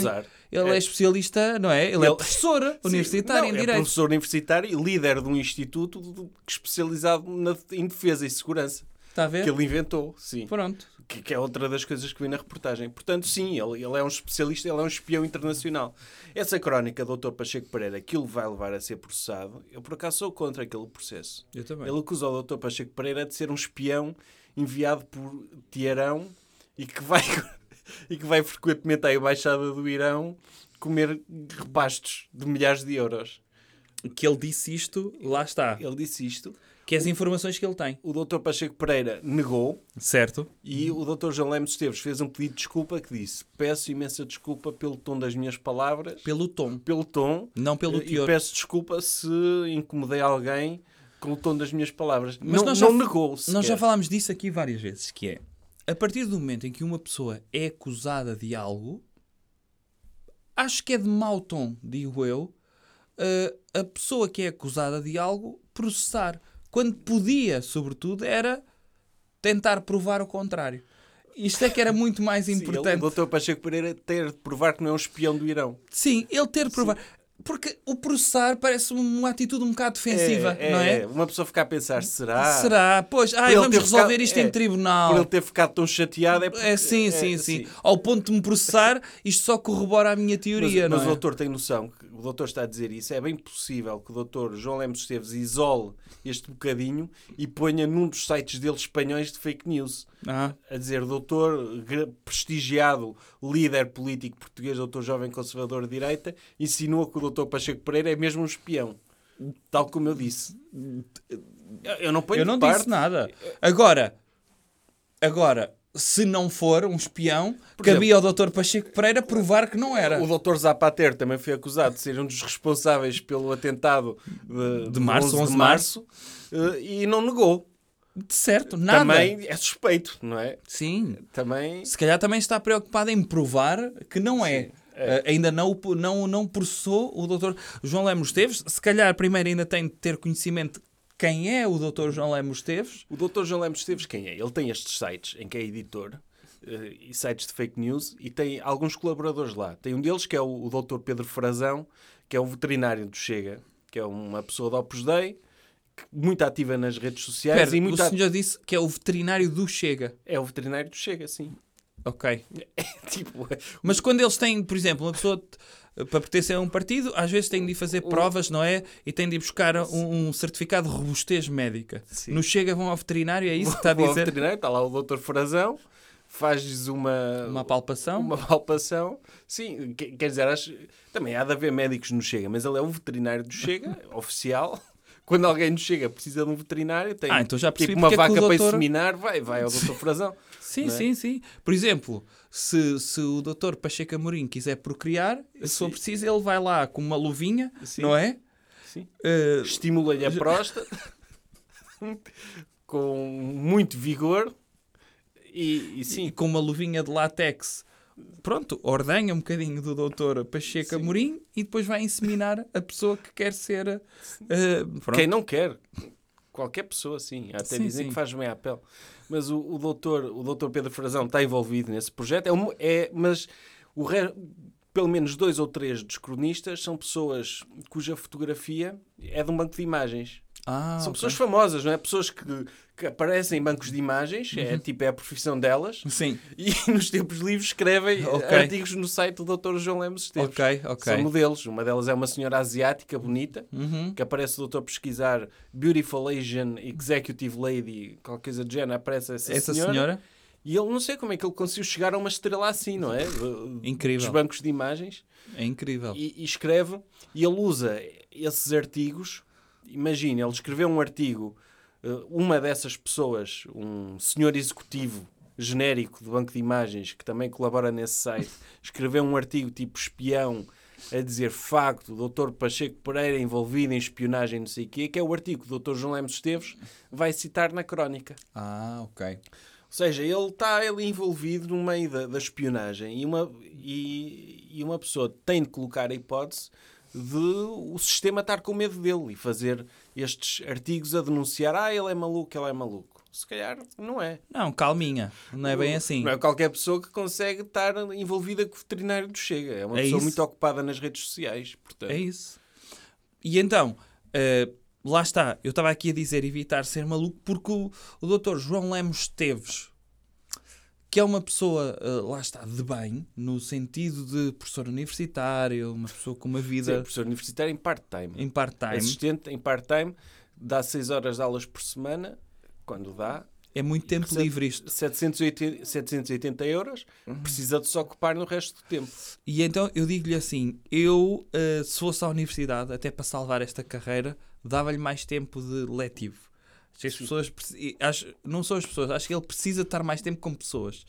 ele é. É. especialista, não é? Ele, é Ele- professor universitário Sim, em não, É Direito. professor universitário e líder de um instituto de- especializado na- em defesa e segurança. Está a ver? Que ele inventou, sim. Pronto. Que, que é outra das coisas que vi na reportagem. Portanto, sim, ele, ele é um especialista, ele é um espião internacional. Essa crónica do Dr. Pacheco Pereira, que ele vai levar a ser processado, eu por acaso sou contra aquele processo. Eu também. Ele acusa o Dr. Pacheco Pereira de ser um espião enviado por Teherão e que vai, e que vai frequentemente à embaixada do Irão comer repastos de milhares de euros. que ele disse isto, lá está. Ele disse isto. Que é as informações que ele tem. O Dr. Pacheco Pereira negou Certo. e o Dr. João Lemos Esteves fez um pedido de desculpa que disse peço imensa desculpa pelo tom das minhas palavras, Pelo tom, pelo tom, não pelo e teor. peço desculpa se incomodei alguém com o tom das minhas palavras. Mas não, nós não já- negou Nós sequer. já falámos disso aqui várias vezes, que é a partir do momento em que uma pessoa é acusada de algo, acho que é de mau tom, digo eu, eh, a pessoa que é acusada de algo processar. Quando podia, sobretudo, era tentar provar o contrário. Isto é que era muito mais Sim, ele- importante. o Dr. Pacheco Pereira ter de provar que não é um espião do Irão. Sim, ele ter de provar. Porque o processar parece uma atitude um bocado defensiva, não é? Uma pessoa ficar a pensar, será? Será? Pois, ai, vamos resolver ficado- isto é, em tribunal. Por ele ter ficado tão chateado é porque... É, sim, é, sim, sim, Ao ponto de me processar, isto só corrobora a minha Mas, teoria, mas não o é? doutor tem noção, que o doutor está a dizer isso, é bem possível que o doutor João Lemos Esteves isole este bocadinho e ponha num dos sites dele espanhóis de fake news. Ah, A dizer, doutor prestigiado líder político português, doutor jovem conservador de direita, insinua que o doutor Pacheco Pereira é mesmo um espião. Tal como eu disse. Eu- não ponho eu não de parte. disse nada. Agora, agora, se não for um espião, cabia ao Dr. Pacheco Pereira provar que não era. O doutor Zapater também foi acusado de ser um dos responsáveis pelo atentado de, De março, 11 11 de março. eh, e não negou. Certo, nada. Também é suspeito, não é? Sim. Também. Se calhar também está preocupado em provar que não é. Eh, ainda não, não, não processou o doutor João Lemos Esteves. Se calhar primeiro ainda tem de ter conhecimento de quem é o doutor João Lemos Esteves. O doutor João Lemos Esteves, quem é? Ele tem estes sites em que é editor eh, e sites de fake news e tem alguns colaboradores lá. Tem um deles que é o, o doutor Pedro Frazão, que é um veterinário do Chega, que é uma pessoa da Opus Dei, muito ativa nas redes sociais Espera, e muito o senhor disse que é o veterinário do Chega. É o veterinário do Chega, sim. Ok. tipo, Mas quando eles têm, por exemplo, uma pessoa para pertencer a um partido, às vezes tem de ir fazer provas, não é? E tem de ir buscar um, um certificado de robustez médica. Sim. No Chega vão ao veterinário, é isso que está a vou ao dizer? veterinário, está lá o doutor Frazão, faz-lhes uma, Uma palpação? uma palpação. Sim, que- quer dizer, acho, também há de haver médicos no Chega, mas ele é um veterinário do Chega, oficial. Quando alguém nos chega precisa de um veterinário, tem Ah, então já tipo uma é vaca o para doutor- inseminar, vai, vai ao doutor Frazão. Sim, é? sim, sim. Por exemplo, se, se o doutor Pacheco Amorim quiser procriar, se for Sim. preciso, ele vai lá com uma luvinha, Sim. não é? Sim. Eh, Estimula-lhe a próstata com muito vigor e, e e sim, com uma luvinha de látex. Pronto, ordenha um bocadinho do doutor Pacheco Sim. Amorim e depois vai inseminar a pessoa que quer ser. pronto. Quem não quer, qualquer pessoa, sim. Até Sim, dizem sim. que faz bem à pele. Mas o, o, doutor, o doutor Pedro Frazão está envolvido nesse projeto. É, um- é- mas o re- pelo menos dois ou três dos cronistas são pessoas cuja fotografia é de um banco de imagens. Ah, são ok. pessoas famosas, não é? Pessoas que, que aparecem em bancos de imagens, é Uhum. tipo é a profissão delas. Sim, E nos tempos livres escrevem Ok. artigos no site do Dr. João Lemos Esteves. ok, ok. São modelos. Uma delas é uma senhora asiática, bonita, Uhum. que aparece o doutor pesquisar Beautiful Asian Executive Lady, qualquer coisa do género, aparece essa, Essa senhora, senhora? E ele, não sei como é que ele conseguiu chegar a uma estrela assim, não é? Incrível. Dos bancos de imagens. É incrível. E, e escreve, e ele usa esses artigos. Imagina, ele escreveu um artigo, eh, uma dessas pessoas, um senhor executivo genérico do banco de imagens que também colabora nesse site, escreveu um artigo tipo espião a dizer facto, o Dr. Pacheco Pereira envolvido em espionagem, não sei o quê, que é o artigo que o Dr. João Lemos Esteves vai citar na crónica. Ah, ok. Ou seja, ele está ele envolvido no meio da, da espionagem e uma, e, e uma pessoa tem de colocar a hipótese de o sistema estar com medo dele e fazer estes artigos a denunciar ah, ele é maluco, ele é maluco. Se calhar não é. Não, calminha. Não é bem assim. Não é qualquer pessoa que consegue estar envolvida com o veterinário do Chega. É uma É pessoa isso. muito ocupada nas redes sociais. Portanto, É isso. E então, eh, lá está. Eu estava aqui a dizer evitar ser maluco porque o, o Dr. João Lemos Esteves, que é uma pessoa, eh, lá está, de bem, no sentido de professor universitário, uma pessoa com uma Sim, vida professor universitário em part-time. em part-time, Assistente em part-time, dá 6 horas de aulas por semana, quando dá. é muito tempo livre isto. 780, 780 euros, Uhum. precisa de se ocupar no resto do tempo. E então eu digo-lhe assim: eu, eh, se fosse à universidade, até para salvar esta carreira, dava-lhe mais tempo de letivo. Acho que as pessoas, acho, não são as pessoas, acho que ele precisa estar mais tempo com pessoas.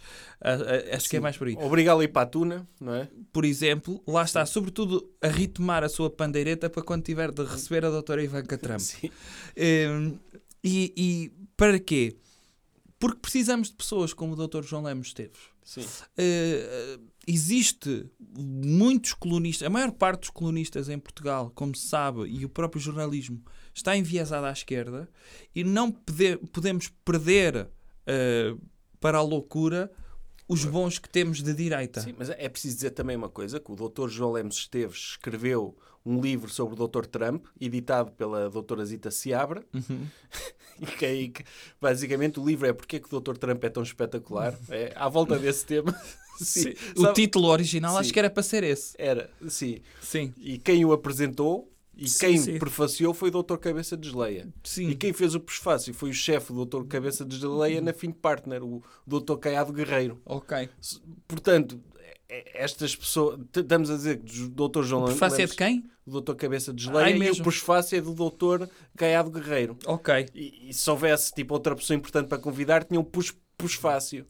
Acho que é mais por aí. Obrigá-lo a ir para a tuna, não é? Por exemplo, lá está, sobretudo a retomar a sua pandeireta para quando tiver de receber a doutora Ivanka Trump. Sim. Hum, e, e para quê? Porque precisamos de pessoas como o Dr. João Lemos Esteves. Sim. Uh, existe muitos colunistas, a maior parte dos colunistas em Portugal, como se sabe, e o próprio jornalismo está enviesado à esquerda e não pode- podemos perder uh, para a loucura os bons que temos de direita. Sim, mas é preciso dizer também uma coisa, que o Dr. João Lemos Esteves escreveu um livro sobre o Dr. Trump, editado pela Dra. Zita Seabra, Uhum. e que, que basicamente o livro é porque é que o Dr. Trump é tão espetacular, é, à volta desse tema. Sim, O sabe- título original acho Sim. que era para ser esse. Era, sim. Sim. E quem o apresentou e Sim, quem sim. prefaciou foi o Dr. Cabeça de Geleia. Sim. E quem fez o prefácio foi o chefe do Dr. Cabeça de Geleia na Fim Partner, o Dr. Caiado Guerreiro. Ok. Portanto, é- estas pessoas. Estamos a dizer que o Dr. João O prefácio é de quem? O Dr. Cabeça de Ai, Geleia e mesmo? o prefácio é do Dr. Caiado Guerreiro. Ok. E, e se houvesse tipo, outra pessoa importante para convidar, tinha um pus- prefácio.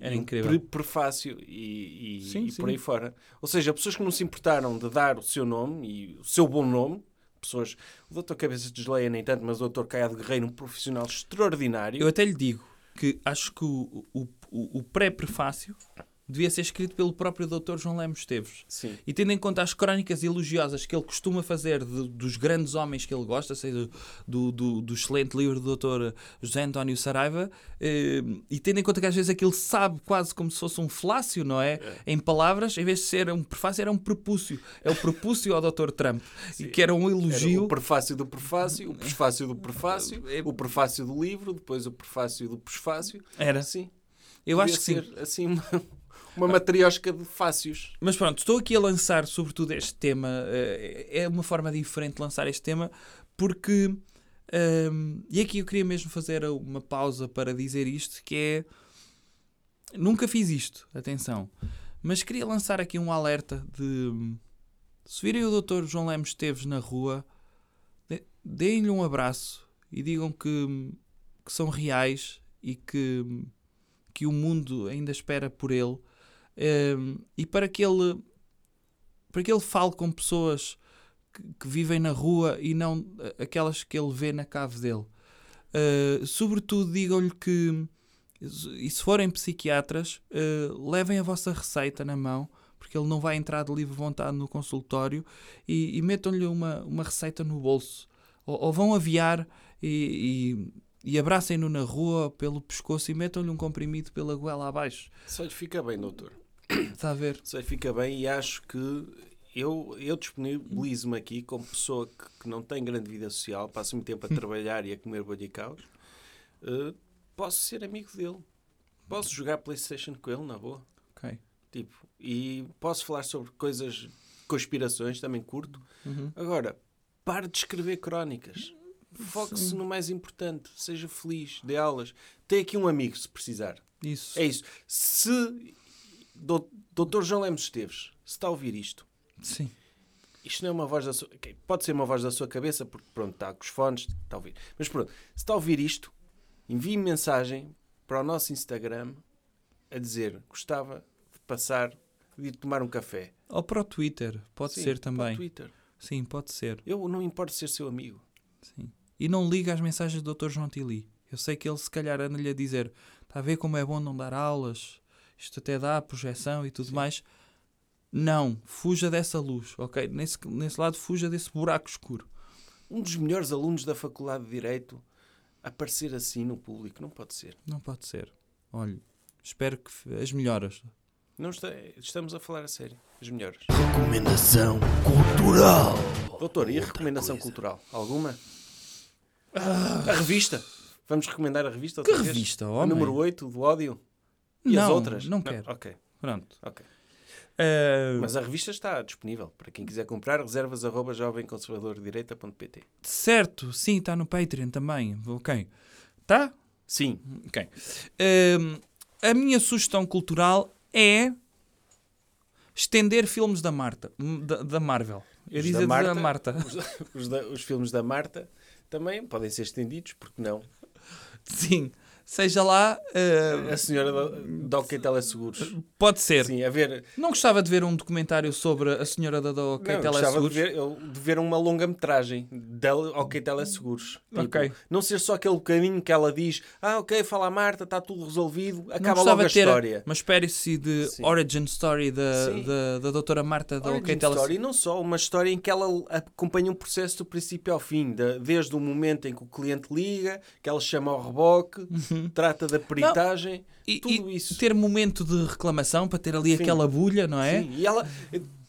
Era um incrível. pre- prefácio e, e- Sim, e por aí fora. Ou seja, pessoas que não se importaram de dar o seu nome e o seu bom nome. Pessoas, o Dr. Cabeça de Geleia nem tanto, mas o Dr. Caiado Guerreiro, um profissional extraordinário. Eu até lhe digo que acho que o, o, o, o pré-prefácio devia ser escrito pelo próprio Dr. João Lemos Esteves. Sim. E tendo em conta as crónicas elogiosas que ele costuma fazer de- dos grandes homens que ele gosta, seja do, do, do excelente livro do Dr. José António Saraiva, eh, e tendo em conta que às vezes aquilo sabe quase como se fosse um falácio, não é? Em palavras, em vez de ser um prefácio, era um prepúcio. É o prepúcio ao Dr. Trump. E que era um Era elogio. o prefácio do prefácio, o prefácio do prefácio, É- o prefácio do livro, depois o prefácio do prefácio. Era. Sim. Eu Devia acho que sim. assim uma, uma matriosca de fácios. Mas pronto, estou aqui a lançar sobretudo este tema. eh, é uma forma diferente de lançar este tema, porque. ehm, e aqui eu queria mesmo fazer uma pausa para dizer isto: que é. Nunca fiz isto, atenção. Mas queria lançar aqui um alerta de. Se virem o Dr. João Lemos Esteves na rua, de- deem-lhe um abraço e digam que, que são reais e que, que o mundo ainda espera por ele. Um, e para que ele para que ele fale com pessoas que, que vivem na rua e não eh, aquelas que ele vê na cave dele. Uh, sobretudo, digam-lhe que, e se forem psiquiatras, uh, levem a vossa receita na mão, porque ele não vai entrar de livre vontade no consultório, e, e metam-lhe uma, uma receita no bolso. Ou, ou vão aviar e, e, e abracem-no na rua pelo pescoço e metam-lhe um comprimido pela goela abaixo. Só lhe fica bem, doutor. Está a ver? Lhe fica bem e acho que eu, eu disponibilizo-me aqui como pessoa que, que não tem grande vida social, passo muito tempo a trabalhar e a comer bolicaus, eh, posso ser amigo dele. Posso jogar Playstation com ele, na boa. Ok. Tipo, e posso falar sobre coisas, conspirações, também curto. Uhum. Agora, pare de escrever crónicas. Foque-se no mais importante. Seja feliz, dê aulas. Tem aqui um amigo, se precisar. Isso. É isso. Se Doutor João Lemos Esteves, se está a ouvir isto, Sim. isto não é uma voz da sua... Pode ser uma voz da sua cabeça, porque pronto, está com os fones, está a ouvir. Mas pronto, se está a ouvir isto, envie mensagem para o nosso Instagram a dizer gostava de passar, de ir tomar um café. Ou para o Twitter, pode Sim, ser para o também. Twitter. Sim, pode ser. Eu não importo ser seu amigo. Sim. E não liga às mensagens do Dr. João Tili. Eu sei que ele se calhar anda-lhe a dizer está a ver como é bom não dar aulas, isto até dá projeção e tudo mais. Não, fuja dessa luz, ok? Nesse, nesse lado, fuja desse buraco escuro. Um dos melhores alunos da Faculdade de Direito aparecer assim no público, não pode ser. Não pode ser. Olha, espero que as melhoras. Não está- estamos a falar a sério. As melhores. Recomendação cultural. Doutor, e a recomendação cultural? Alguma? A revista? Vamos recomendar a revista Que revista, A homem? número 8, do ódio? E as Não, outras? não quero. Ok, Pronto. ok. Eh, Mas a revista está disponível. Para quem quiser comprar, reservas arroba jovemconservadordireita.pt certo, sim, está no Patreon também. Ok. Tá? Sim. Ok. Hum, a minha sugestão cultural é estender filmes da Marta, da, da Marvel. Eu Os dizia da da Marta. Marta. Os, os da- os filmes da Marta também podem ser estendidos, porque não? Sim. Seja lá, uh, A senhora da, da OK Teleseguros. pode ser. Sim, a ver. Não gostava de ver um documentário sobre a senhora da OK não, eu gostava de Teleseguros? ver, de ver uma longa-metragem dela OK Teleseguros. Tipo, Ok. Não ser só aquele bocadinho que ela diz: Ah, ok, fala a Marta, está tudo resolvido, acaba logo a de ter história. uma espécie de Sim. origin story da, Sim. da, da doutora Marta da OK Origin Teleseguros. story, e não só, uma história em que ela acompanha um processo do princípio ao fim, da- desde o momento em que o cliente liga, que ela chama ao reboque, trata da peritagem, Uhum. E, tudo e isso. ter momento de reclamação para ter ali Sim. aquela bulha, não é? Sim, e ela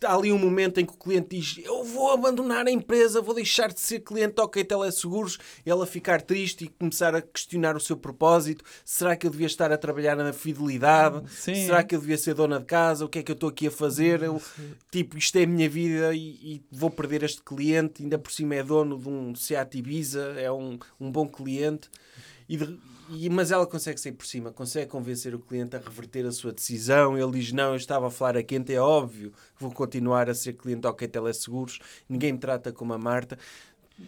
há ali um momento em que o cliente diz: Eu vou abandonar a empresa, vou deixar de ser cliente OK Teleseguros, e ela ficar triste e começar a questionar o seu propósito. Será que eu devia estar a trabalhar na fidelidade? Sim. Será que eu devia ser dona de casa? O que é que eu estou aqui a fazer? Eu, tipo, isto é a minha vida e, e vou perder este cliente. Ainda por cima é dono de um Seat Ibiza, é um, um bom cliente. E de- e- mas ela consegue sair por cima, consegue convencer o cliente a reverter a sua decisão. Ele diz: Não, eu estava a falar a quente, é óbvio, vou continuar a ser cliente OK Teleseguros, ninguém me trata como a Marta.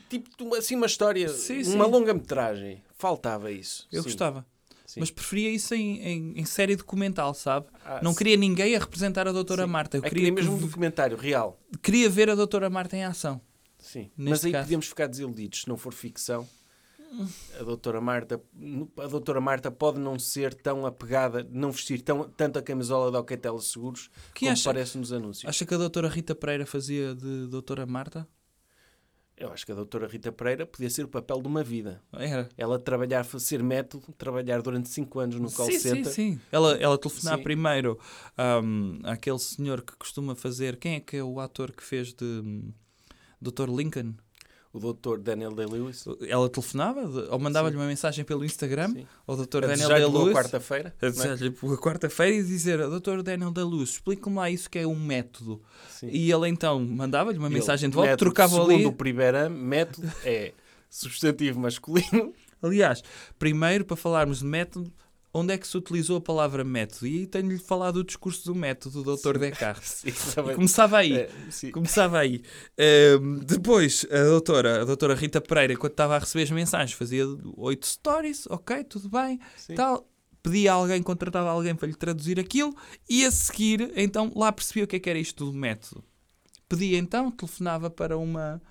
Tipo, assim, uma história, Sim, uma longa-metragem. Faltava isso. Eu Sim. gostava. Sim. Mas preferia isso em, em, em série documental, sabe? Ah, não queria ninguém a representar a doutora. Marta. Eu É queria, queria mesmo um que- documentário real. queria ver a doutora Marta em ação. Sim. Mas aí caso. podemos ficar desiludidos se não for ficção. A doutora Marta, a doutora Marta pode não ser tão apegada, não vestir tão, tanto a camisola da OK Teleseguros Quem como acha- parece nos anúncios. Acha que a doutora Rita Pereira fazia de doutora Marta? Eu acho que a doutora Rita Pereira podia ser o papel de uma vida. Era. Ela trabalhar, ser método, trabalhar durante 5 anos no call sim, center. sim, sim. Ela, ela telefonar Sim. primeiro ahm, àquele senhor que costuma fazer. Quem é que é o ator que fez de hum, Dr. Lincoln? O doutor Daniel Day-Lewis. Ela telefonava ou mandava-lhe uma mensagem pelo Instagram Sim. ao Dr. A Daniel desejar-lhe Day-Lewis. quarta-feira. A é? dizer-lhe por quarta-feira e dizer Dr. Daniel da Luz, explique-me lá isso que é um método. Sim. E ele então mandava-lhe uma Ele, mensagem de volta, método, trocava segundo ali. o primeiro método é substantivo masculino. Aliás, primeiro para falarmos de método, onde é que se utilizou a palavra método? E aí tenho-lhe falado do discurso do método do Dr. Descartes. Sim, E também. começava aí. É, sim. Começava aí. Ahm, depois, a doutora, a doutora Rita Pereira, quando estava a receber as mensagens, fazia oito stories, ok, tudo bem, Sim. tal. Pedia a alguém, contratava alguém para lhe traduzir aquilo e a seguir, então, lá percebia o que é que era isto do método. Pedia então, telefonava para uma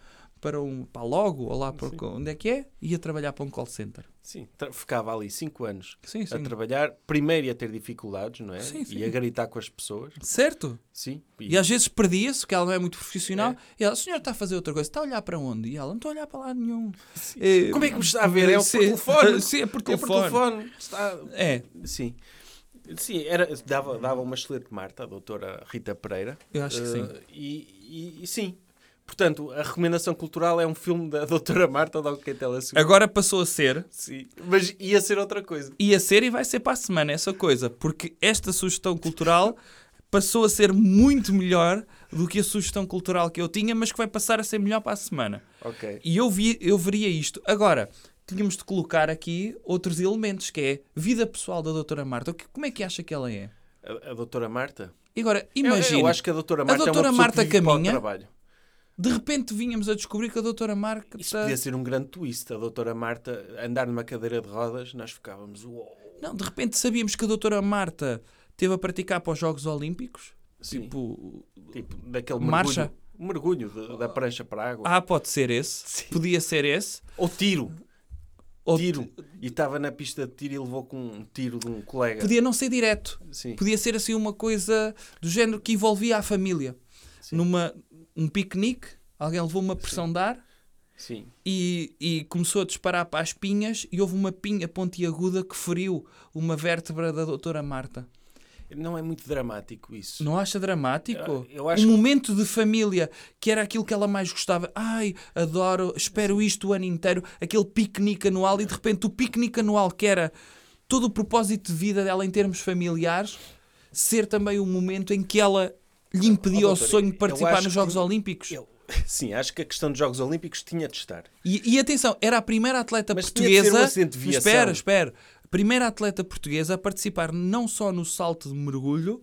para um para logo ou lá para Sim. onde é que é, ia trabalhar para um call center. Sim, ficava ali 5 anos Sim, a sim. trabalhar, primeiro a ter dificuldades, não é? Sim, sim. E a gritar com as pessoas. Certo? Sim. E às vezes perdia-se, porque ela não é muito profissional. É. E ela, o senhor está a fazer outra coisa, está a olhar para onde? E ela, não estou a olhar para lado nenhum. Eh, Como é que me está a ver? É por sim. telefone? Sim, é por É por telefone. telefone. Está... É, Sim. Sim, era, dava, dava uma excelente Marta, a doutora Rita Pereira. eu acho que sim. Eh, e, e- e sim. Portanto, a recomendação cultural é um filme da doutora Marta da OK Telesur. Agora passou a ser, Sim. Mas ia ser outra coisa. ia ser e vai ser para a semana essa coisa, porque esta sugestão cultural passou a ser muito melhor do que a sugestão cultural que eu tinha, mas que vai passar a ser melhor para a semana. Ok. E eu, vi, eu veria isto. Agora, tínhamos de colocar aqui outros elementos, que é vida pessoal da doutora Marta. O que- Como é que acha que ela é? A, a doutora Marta? E agora, Eu- imagina, Eu, acho que a doutora Marta doutora é uma pessoa Marta que vive para o caminha? trabalho. De repente vínhamos a descobrir que a doutora Marta... Isso podia ser um grande twist. A doutora Marta andar numa cadeira de rodas, nós ficávamos... Uou. Não, de repente sabíamos que a doutora Marta teve a praticar para os Jogos Olímpicos. Sim. Tipo, Tipo, daquele Marcha? mergulho. Mergulho de- da prancha para a água. ah, pode ser esse. Sim. Podia ser esse. Ou tiro. Ou Tiro. E estava na pista de tiro e levou com um tiro de um colega. Podia não ser direto. Sim. Podia ser assim uma coisa do género que envolvia a família. Sim. Numa um piquenique, alguém levou uma pressão de ar Sim. e, e começou a disparar para as pinhas e houve uma pinha pontiaguda que feriu uma vértebra da doutora Marta. Não é muito dramático isso. Não acha dramático? Eu- eu um que- momento de família que era aquilo que ela mais gostava. Ai, adoro, espero isto o ano inteiro. Aquele piquenique anual e de repente o piquenique anual que era todo o propósito de vida dela em termos familiares ser também o momento em que ela lhe impedia Oh, o doutor, sonho de participar nos Jogos que- Olímpicos. Eu- Sim, acho que a questão dos Jogos Olímpicos tinha de estar. E, e atenção, era a primeira atleta Mas tinha de ser portuguesa. um de espera, espera. Primeira atleta portuguesa a participar não só no salto de mergulho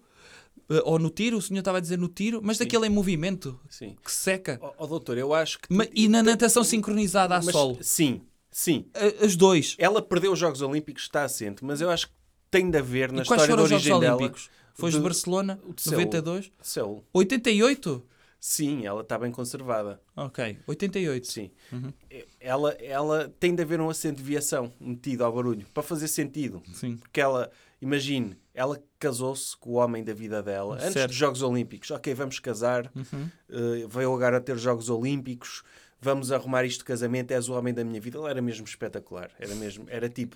eh, ou no tiro, o senhor estava a dizer no tiro, mas daquele em movimento Sim. que seca. Ó ó, doutor, eu acho que... Ma- E na natação sincronizada a Mas- solo. Sim, sim. A- As dois. Ela perdeu os Jogos Olímpicos, está assente, mas eu acho que tem de haver na E história da os Jogos origem dela... Olímpicos? Foi de de- Barcelona, de Seul. 92. Seul. 88? Sim, ela está bem conservada. Ok, 88. Sim. Uhum. Ela, ela tem de haver um acento de viação metido ao barulho, para fazer sentido. Sim. Porque ela, imagine, ela casou-se com o homem da vida dela antes Certo. dos Jogos Olímpicos. Ok, vamos casar, Uhum. eh, veio agora ter os Jogos Olímpicos, vamos arrumar isto de casamento, és o homem da minha vida. Ele era mesmo espetacular. Era mesmo, era tipo,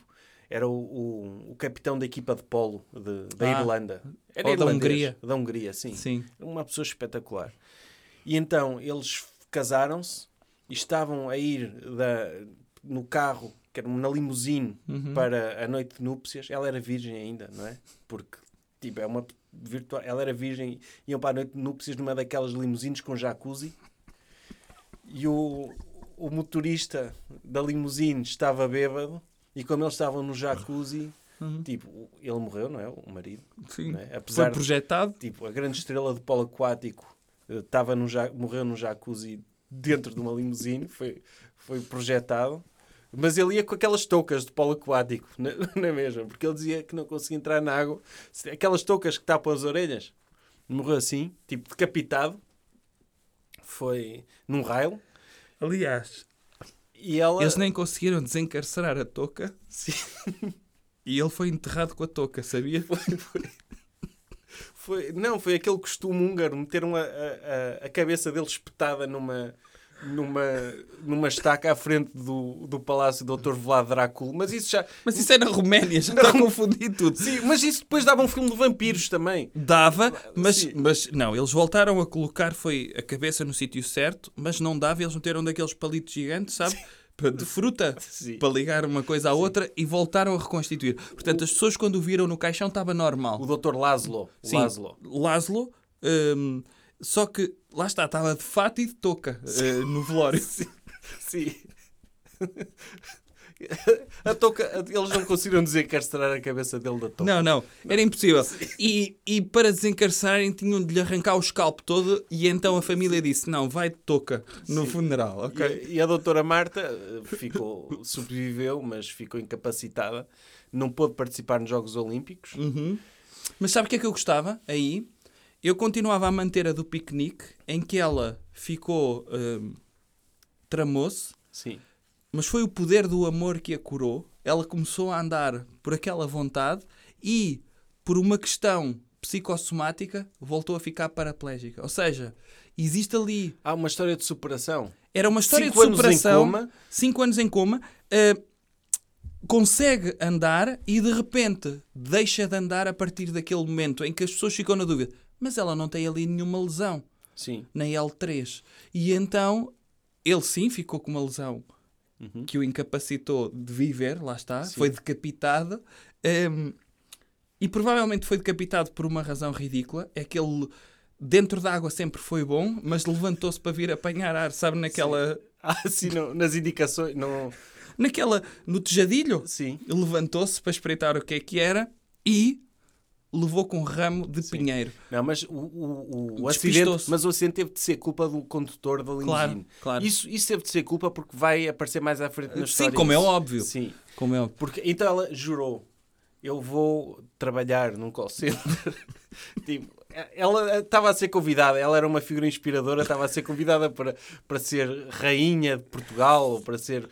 era o, o, o capitão da equipa de polo de- da Ah. Irlanda. Era Ou da. Hungria. Da Hungria, sim. Sim. Uma pessoa espetacular. E então eles casaram-se e estavam a ir da, no carro, que era na limusine, Uhum. para a noite de núpcias. Ela era virgem ainda, não é? Porque, tipo, é uma virtual. Ela era virgem, iam para a noite de núpcias numa daquelas limusines com jacuzzi. E o, o motorista da limusine estava bêbado. E como eles estavam no jacuzzi, Uhum. tipo, ele morreu, não é? O marido. Sim. Não é? Foi Apesar de projetado. tipo, a grande estrela de polo aquático eh, estava no ja- morreu num jacuzzi dentro de uma limusine, foi, foi projetado. Mas ele ia com aquelas toucas de polo aquático, na, na mesma, porque ele dizia que não conseguia entrar na água. Aquelas toucas que tapam as orelhas. Morreu assim, tipo decapitado. Foi num raio. Aliás, E ela. eles nem conseguiram desencarcerar a touca Sim, e ele foi enterrado com a touca, sabia? foi, não, foi aquele costume húngaro meteram a, a- a cabeça dele espetada numa, numa, numa estaca à frente do, do palácio do Dr. Vlad Drácula. Mas isso já. Mas isso é na Roménia, já está a confundir tudo. Sim, mas isso depois dava um filme de vampiros também. Dava, mas, Sim. mas não, eles voltaram a colocar foi a cabeça no sítio certo, mas não dava, eles meteram daqueles palitos gigantes, sabe? Pa- De fruta, Sim. para ligar uma coisa à outra e voltaram a reconstituir. Portanto, as pessoas quando o viram no caixão estava normal. O Dr. Laszlo. o Sim, Laszlo. Laszlo, hum, só que lá está, estava de fato e de touca eh, no velório. Sim. A touca, eles não conseguiram desencarcerar a cabeça dele da touca. Não, não, era impossível. E, e para desencarcerarem tinham de lhe arrancar o scalpo todo e então a família disse, não, vai de touca no funeral, E, ok? a- e a doutora Marta eh, ficou, sobreviveu, mas ficou incapacitada. Não pôde participar nos Jogos Olímpicos. Uhum. Mas sabe o que é que eu gostava aí? Eu continuava a manter a do piquenique, em que ela ficou. hum, tramou-se, Sim. mas foi o poder do amor que a curou. Ela começou a andar por aquela vontade e, por uma questão psicossomática, voltou a ficar paraplégica. Ou seja, existe ali. Há uma história de superação. Era uma história Cinco de anos em superação. coma. Cinco anos em coma. eh, consegue andar e de repente deixa de andar a partir daquele momento em que as pessoas ficam na dúvida. Mas ela não tem ali nenhuma lesão, Sim. nem L3. E então ele sim ficou com uma lesão que o incapacitou de viver, lá está, Sim. foi decapitado. ehm, e provavelmente foi decapitado por uma razão ridícula. É que ele dentro da água sempre foi bom, mas levantou-se para vir apanhar ar, sabe, naquela. Ah, sim, não, nas indicações. Não, naquela, no tejadilho. Sim. Levantou-se para espreitar o que é que era e levou com um ramo de pinheiro. Não, mas o, o, o acidente, mas o acidente teve de ser culpa do condutor da limusine. Claro, claro. Isso, isso teve de ser culpa porque vai aparecer mais à frente na Sim, história. como é óbvio. Sim. Como é óbvio. Porque, então ela jurou, eu vou trabalhar num call center. tipo, ela estava a ser convidada, ela era uma figura inspiradora, estava a ser convidada para, para ser rainha de Portugal, ou para ser...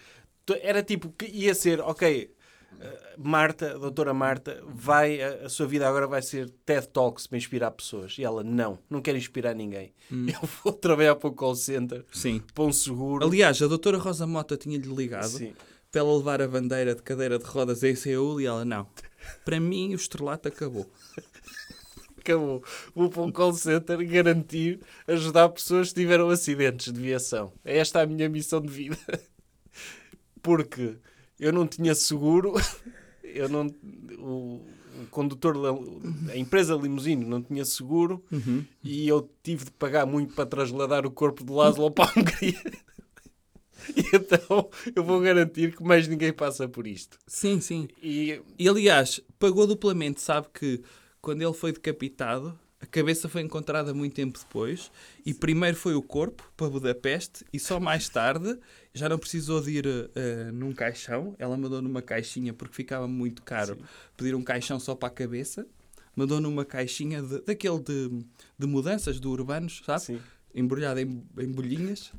Era tipo, que ia ser, ok, Marta, a doutora Marta, vai, a, a sua vida agora vai ser TED Talks para inspirar pessoas. E ela, não, não quero inspirar ninguém. Eu vou trabalhar para o call center, Sim. para um seguro. Aliás, a doutora Rosa Mota tinha-lhe ligado Sim. para ela levar a bandeira de cadeira de rodas a ECU e ela, não. Para mim, o estrelato acabou. Acabou. Vou para um call center garantir ajudar pessoas que tiveram acidentes de viação. É esta a minha missão de vida. Porque eu não tinha seguro, eu não, o, o condutor, da- a empresa limusine não tinha seguro e eu tive de pagar muito para trasladar o corpo de Lázaro para a Hungria. E então eu vou garantir que mais ninguém passa por isto. Sim, sim. E E aliás, pagou duplamente. Sabe que quando ele foi decapitado, a cabeça foi encontrada muito tempo depois. E primeiro foi o corpo para Budapeste. E só mais tarde já não precisou de ir eh, num caixão. Ela mandou numa caixinha porque ficava muito caro pedir um caixão só para a cabeça. Mandou numa caixinha de- daquele de, de mudanças do urbanos, sabe? Sim. Embrulhada em, em bolhinhas.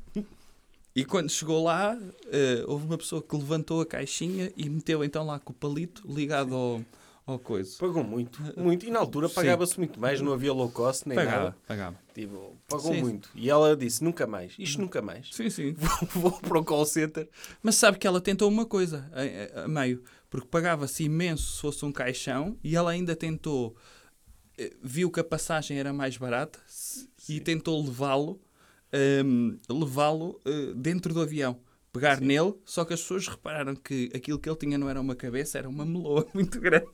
E quando chegou lá, eh, houve uma pessoa que levantou a caixinha e meteu então lá com o palito ligado ao, ao coisa. pagou muito, muito. E na altura Sim. pagava-se muito mais, não havia low cost nem Pagava, nada. pagava. Tipo, pagou Sim. muito. E ela disse, nunca mais. Isto nunca mais. Sim, sim. Vou, vou para o call center. Mas sabe que ela tentou uma coisa a, a- a meio, porque pagava-se imenso se fosse um caixão e ela ainda tentou, eh, viu que a passagem era mais barata se- e tentou levá-lo ehm, levá-lo eh, dentro do avião. Pegar nele, só que as pessoas repararam que aquilo que ele tinha não era uma cabeça, era uma meloa muito grande.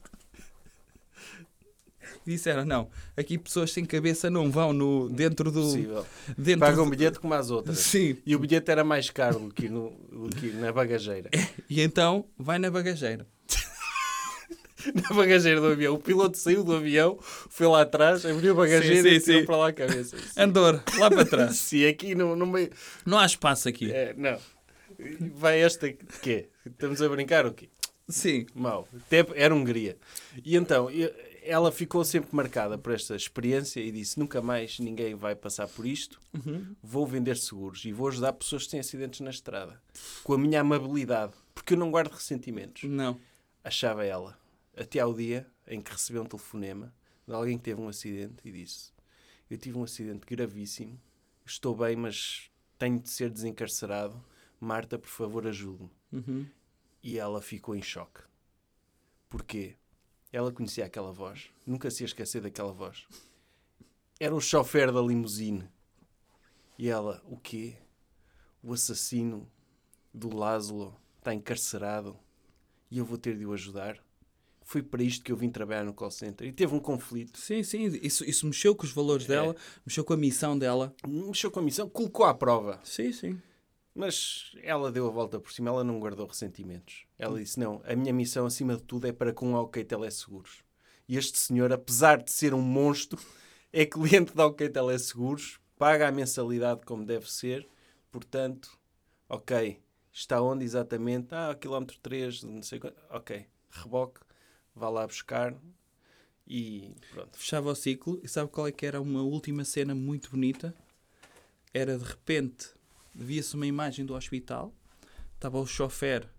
E disseram, não, aqui pessoas sem cabeça não vão no, dentro do... Possível. Dentro Pagam do- bilhete como as outras. Sim. E o bilhete era mais caro do que, no, do que na bagageira. E então, vai na bagageira. Na bagageira do avião. O piloto saiu do avião, foi lá atrás, abriu a bagageira Sim, sim, e tirou sim. para lá a cabeça. Andor, lá para trás. Sim, aqui no, no meio... Não há espaço aqui. É, não. Vai esta... Quê? Estamos a brincar o quê? Sim. Até era Hungria. E então, ela ficou sempre marcada por esta experiência e disse: nunca mais ninguém vai passar por isto. Vou vender seguros e vou ajudar pessoas que têm acidentes na estrada. Com a minha amabilidade. Porque eu não guardo ressentimentos. Não. Achava ela. Até ao dia em que recebeu um telefonema de alguém que teve um acidente e disse: Eu tive um acidente gravíssimo. Estou bem, mas tenho de ser desencarcerado. Marta, por favor, ajude-me Uhum. e ela ficou em choque. Porquê? Ela conhecia aquela voz. Nunca se ia esquecer daquela voz. Era o chofer da limusine. E ela, o quê? O assassino do Lázaro está encarcerado e eu vou ter de o ajudar? Foi para isto que eu vim trabalhar no call center. E teve um conflito. Sim, sim. Isso, isso mexeu com os valores dela, mexeu com a missão dela. Mexeu com a missão, colocou à prova. Sim, sim. Mas ela deu a volta por cima, ela não guardou ressentimentos. Ela disse: Não, a minha missão acima de tudo é para com a OK Teleseguros. E este senhor, apesar de ser um monstro, é cliente da OK Teleseguros, paga a mensalidade como deve ser, portanto, ok, está onde exatamente? Ah, quilómetro 3, não sei quanto. Ok, reboque, vá lá buscar e pronto. Fechava o ciclo e sabe qual é que era uma última cena muito bonita? Era de repente, via-se uma imagem do hospital, estava o chofer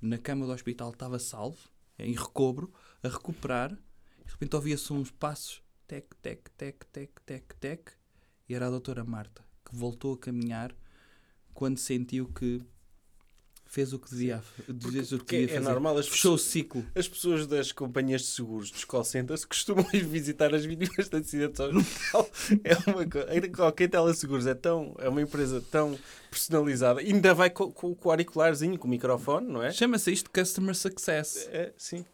na cama do hospital, estava salvo, em recobro, a recuperar, e de repente ouvia-se uns passos, tec, tec, tec, tec, tec, tec, e era a doutora Marta, que voltou a caminhar quando sentiu que fez o que devia, fez o que porque devia é fazer. normal as Fechou o ciclo. As pessoas das companhias de seguros dos call centers costumam ir visitar as vítimas de acidentes ao hospital. É uma coisa. Qualquer teleseguros é, tão, é uma empresa tão personalizada. E ainda vai com, com, com o auricularzinho, com o microfone, não é? Chama-se isto Customer Success. É, sim.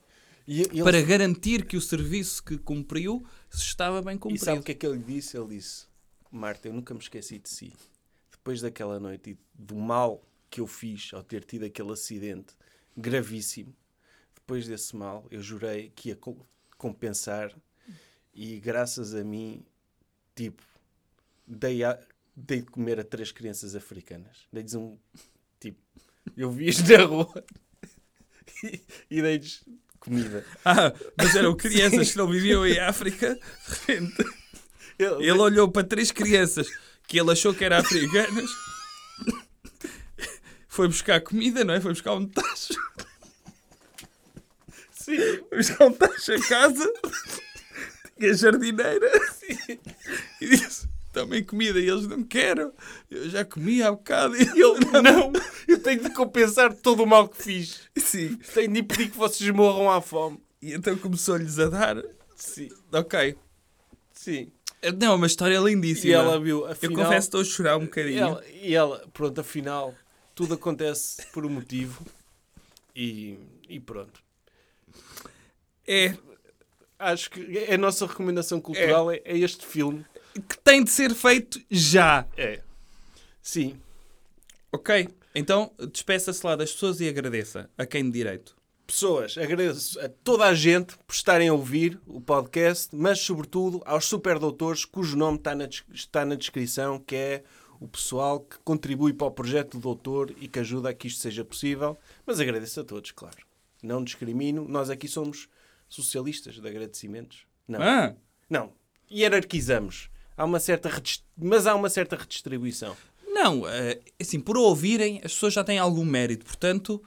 E, e ele- Para garantir que o serviço que cumpriu estava bem e cumprido. sabe o que é que ele disse? Ele disse: Marta, eu nunca me esqueci de si. Depois daquela noite e do mal que eu fiz ao ter tido aquele acidente gravíssimo. Depois desse mal, eu jurei que ia co- compensar e graças a mim, tipo, dei, a- dei de comer a três crianças africanas. Dei-lhes um, tipo, eu vi-os na rua e, e dei-lhes comida. Ah, mas eram crianças que não viviam em África. De repente, ele olhou para três crianças que ele achou que eram africanas. Foi buscar comida, não é? Foi buscar um tacho. Sim, Foi buscar um tacho a casa. Tinha jardineira. E disse: Também comida. E eles não quero. Eu já comi há bocado. E eu não, eu tenho de compensar todo o mal que fiz. Sim. Tenho de impedir que vocês morram à fome. E então começou-lhes a dar. Sim, Ok. sim. Não, é uma história lindíssima. E ela viu, Eu afinal... confesso que estou a chorar um E bocadinho. ela, e ela, pronto, afinal, tudo acontece por um motivo. E, e pronto. É Acho que a nossa recomendação cultural é, é este filme. que tem de ser feito já. É. Sim. Ok? Então despeça-se lá das pessoas e agradeça a quem de direito. Pessoas, agradeço a toda a gente por estarem a ouvir o podcast, mas sobretudo aos superdoutores cujo nome está na, está na descrição, que é o pessoal que contribui para o projeto do doutor e que ajuda a que isto seja possível. Mas agradeço a todos, claro. Não discrimino. Nós aqui somos socialistas de agradecimentos. Não. Ah, Não. Hierarquizamos. Há uma certa redis- mas há uma certa redistribuição. não, eh, assim, por ouvirem, as pessoas já têm algum mérito, portanto.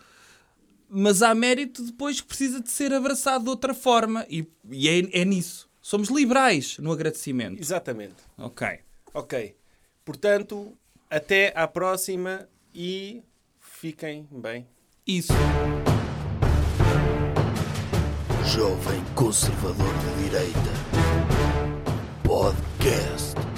Mas há mérito depois que precisa de ser abraçado de outra forma. E, e é, é nisso. Somos liberais no agradecimento. Exatamente. Ok. Ok. Portanto, até à próxima e fiquem bem. Isso. Jovem Conservador de Direita. Podcast.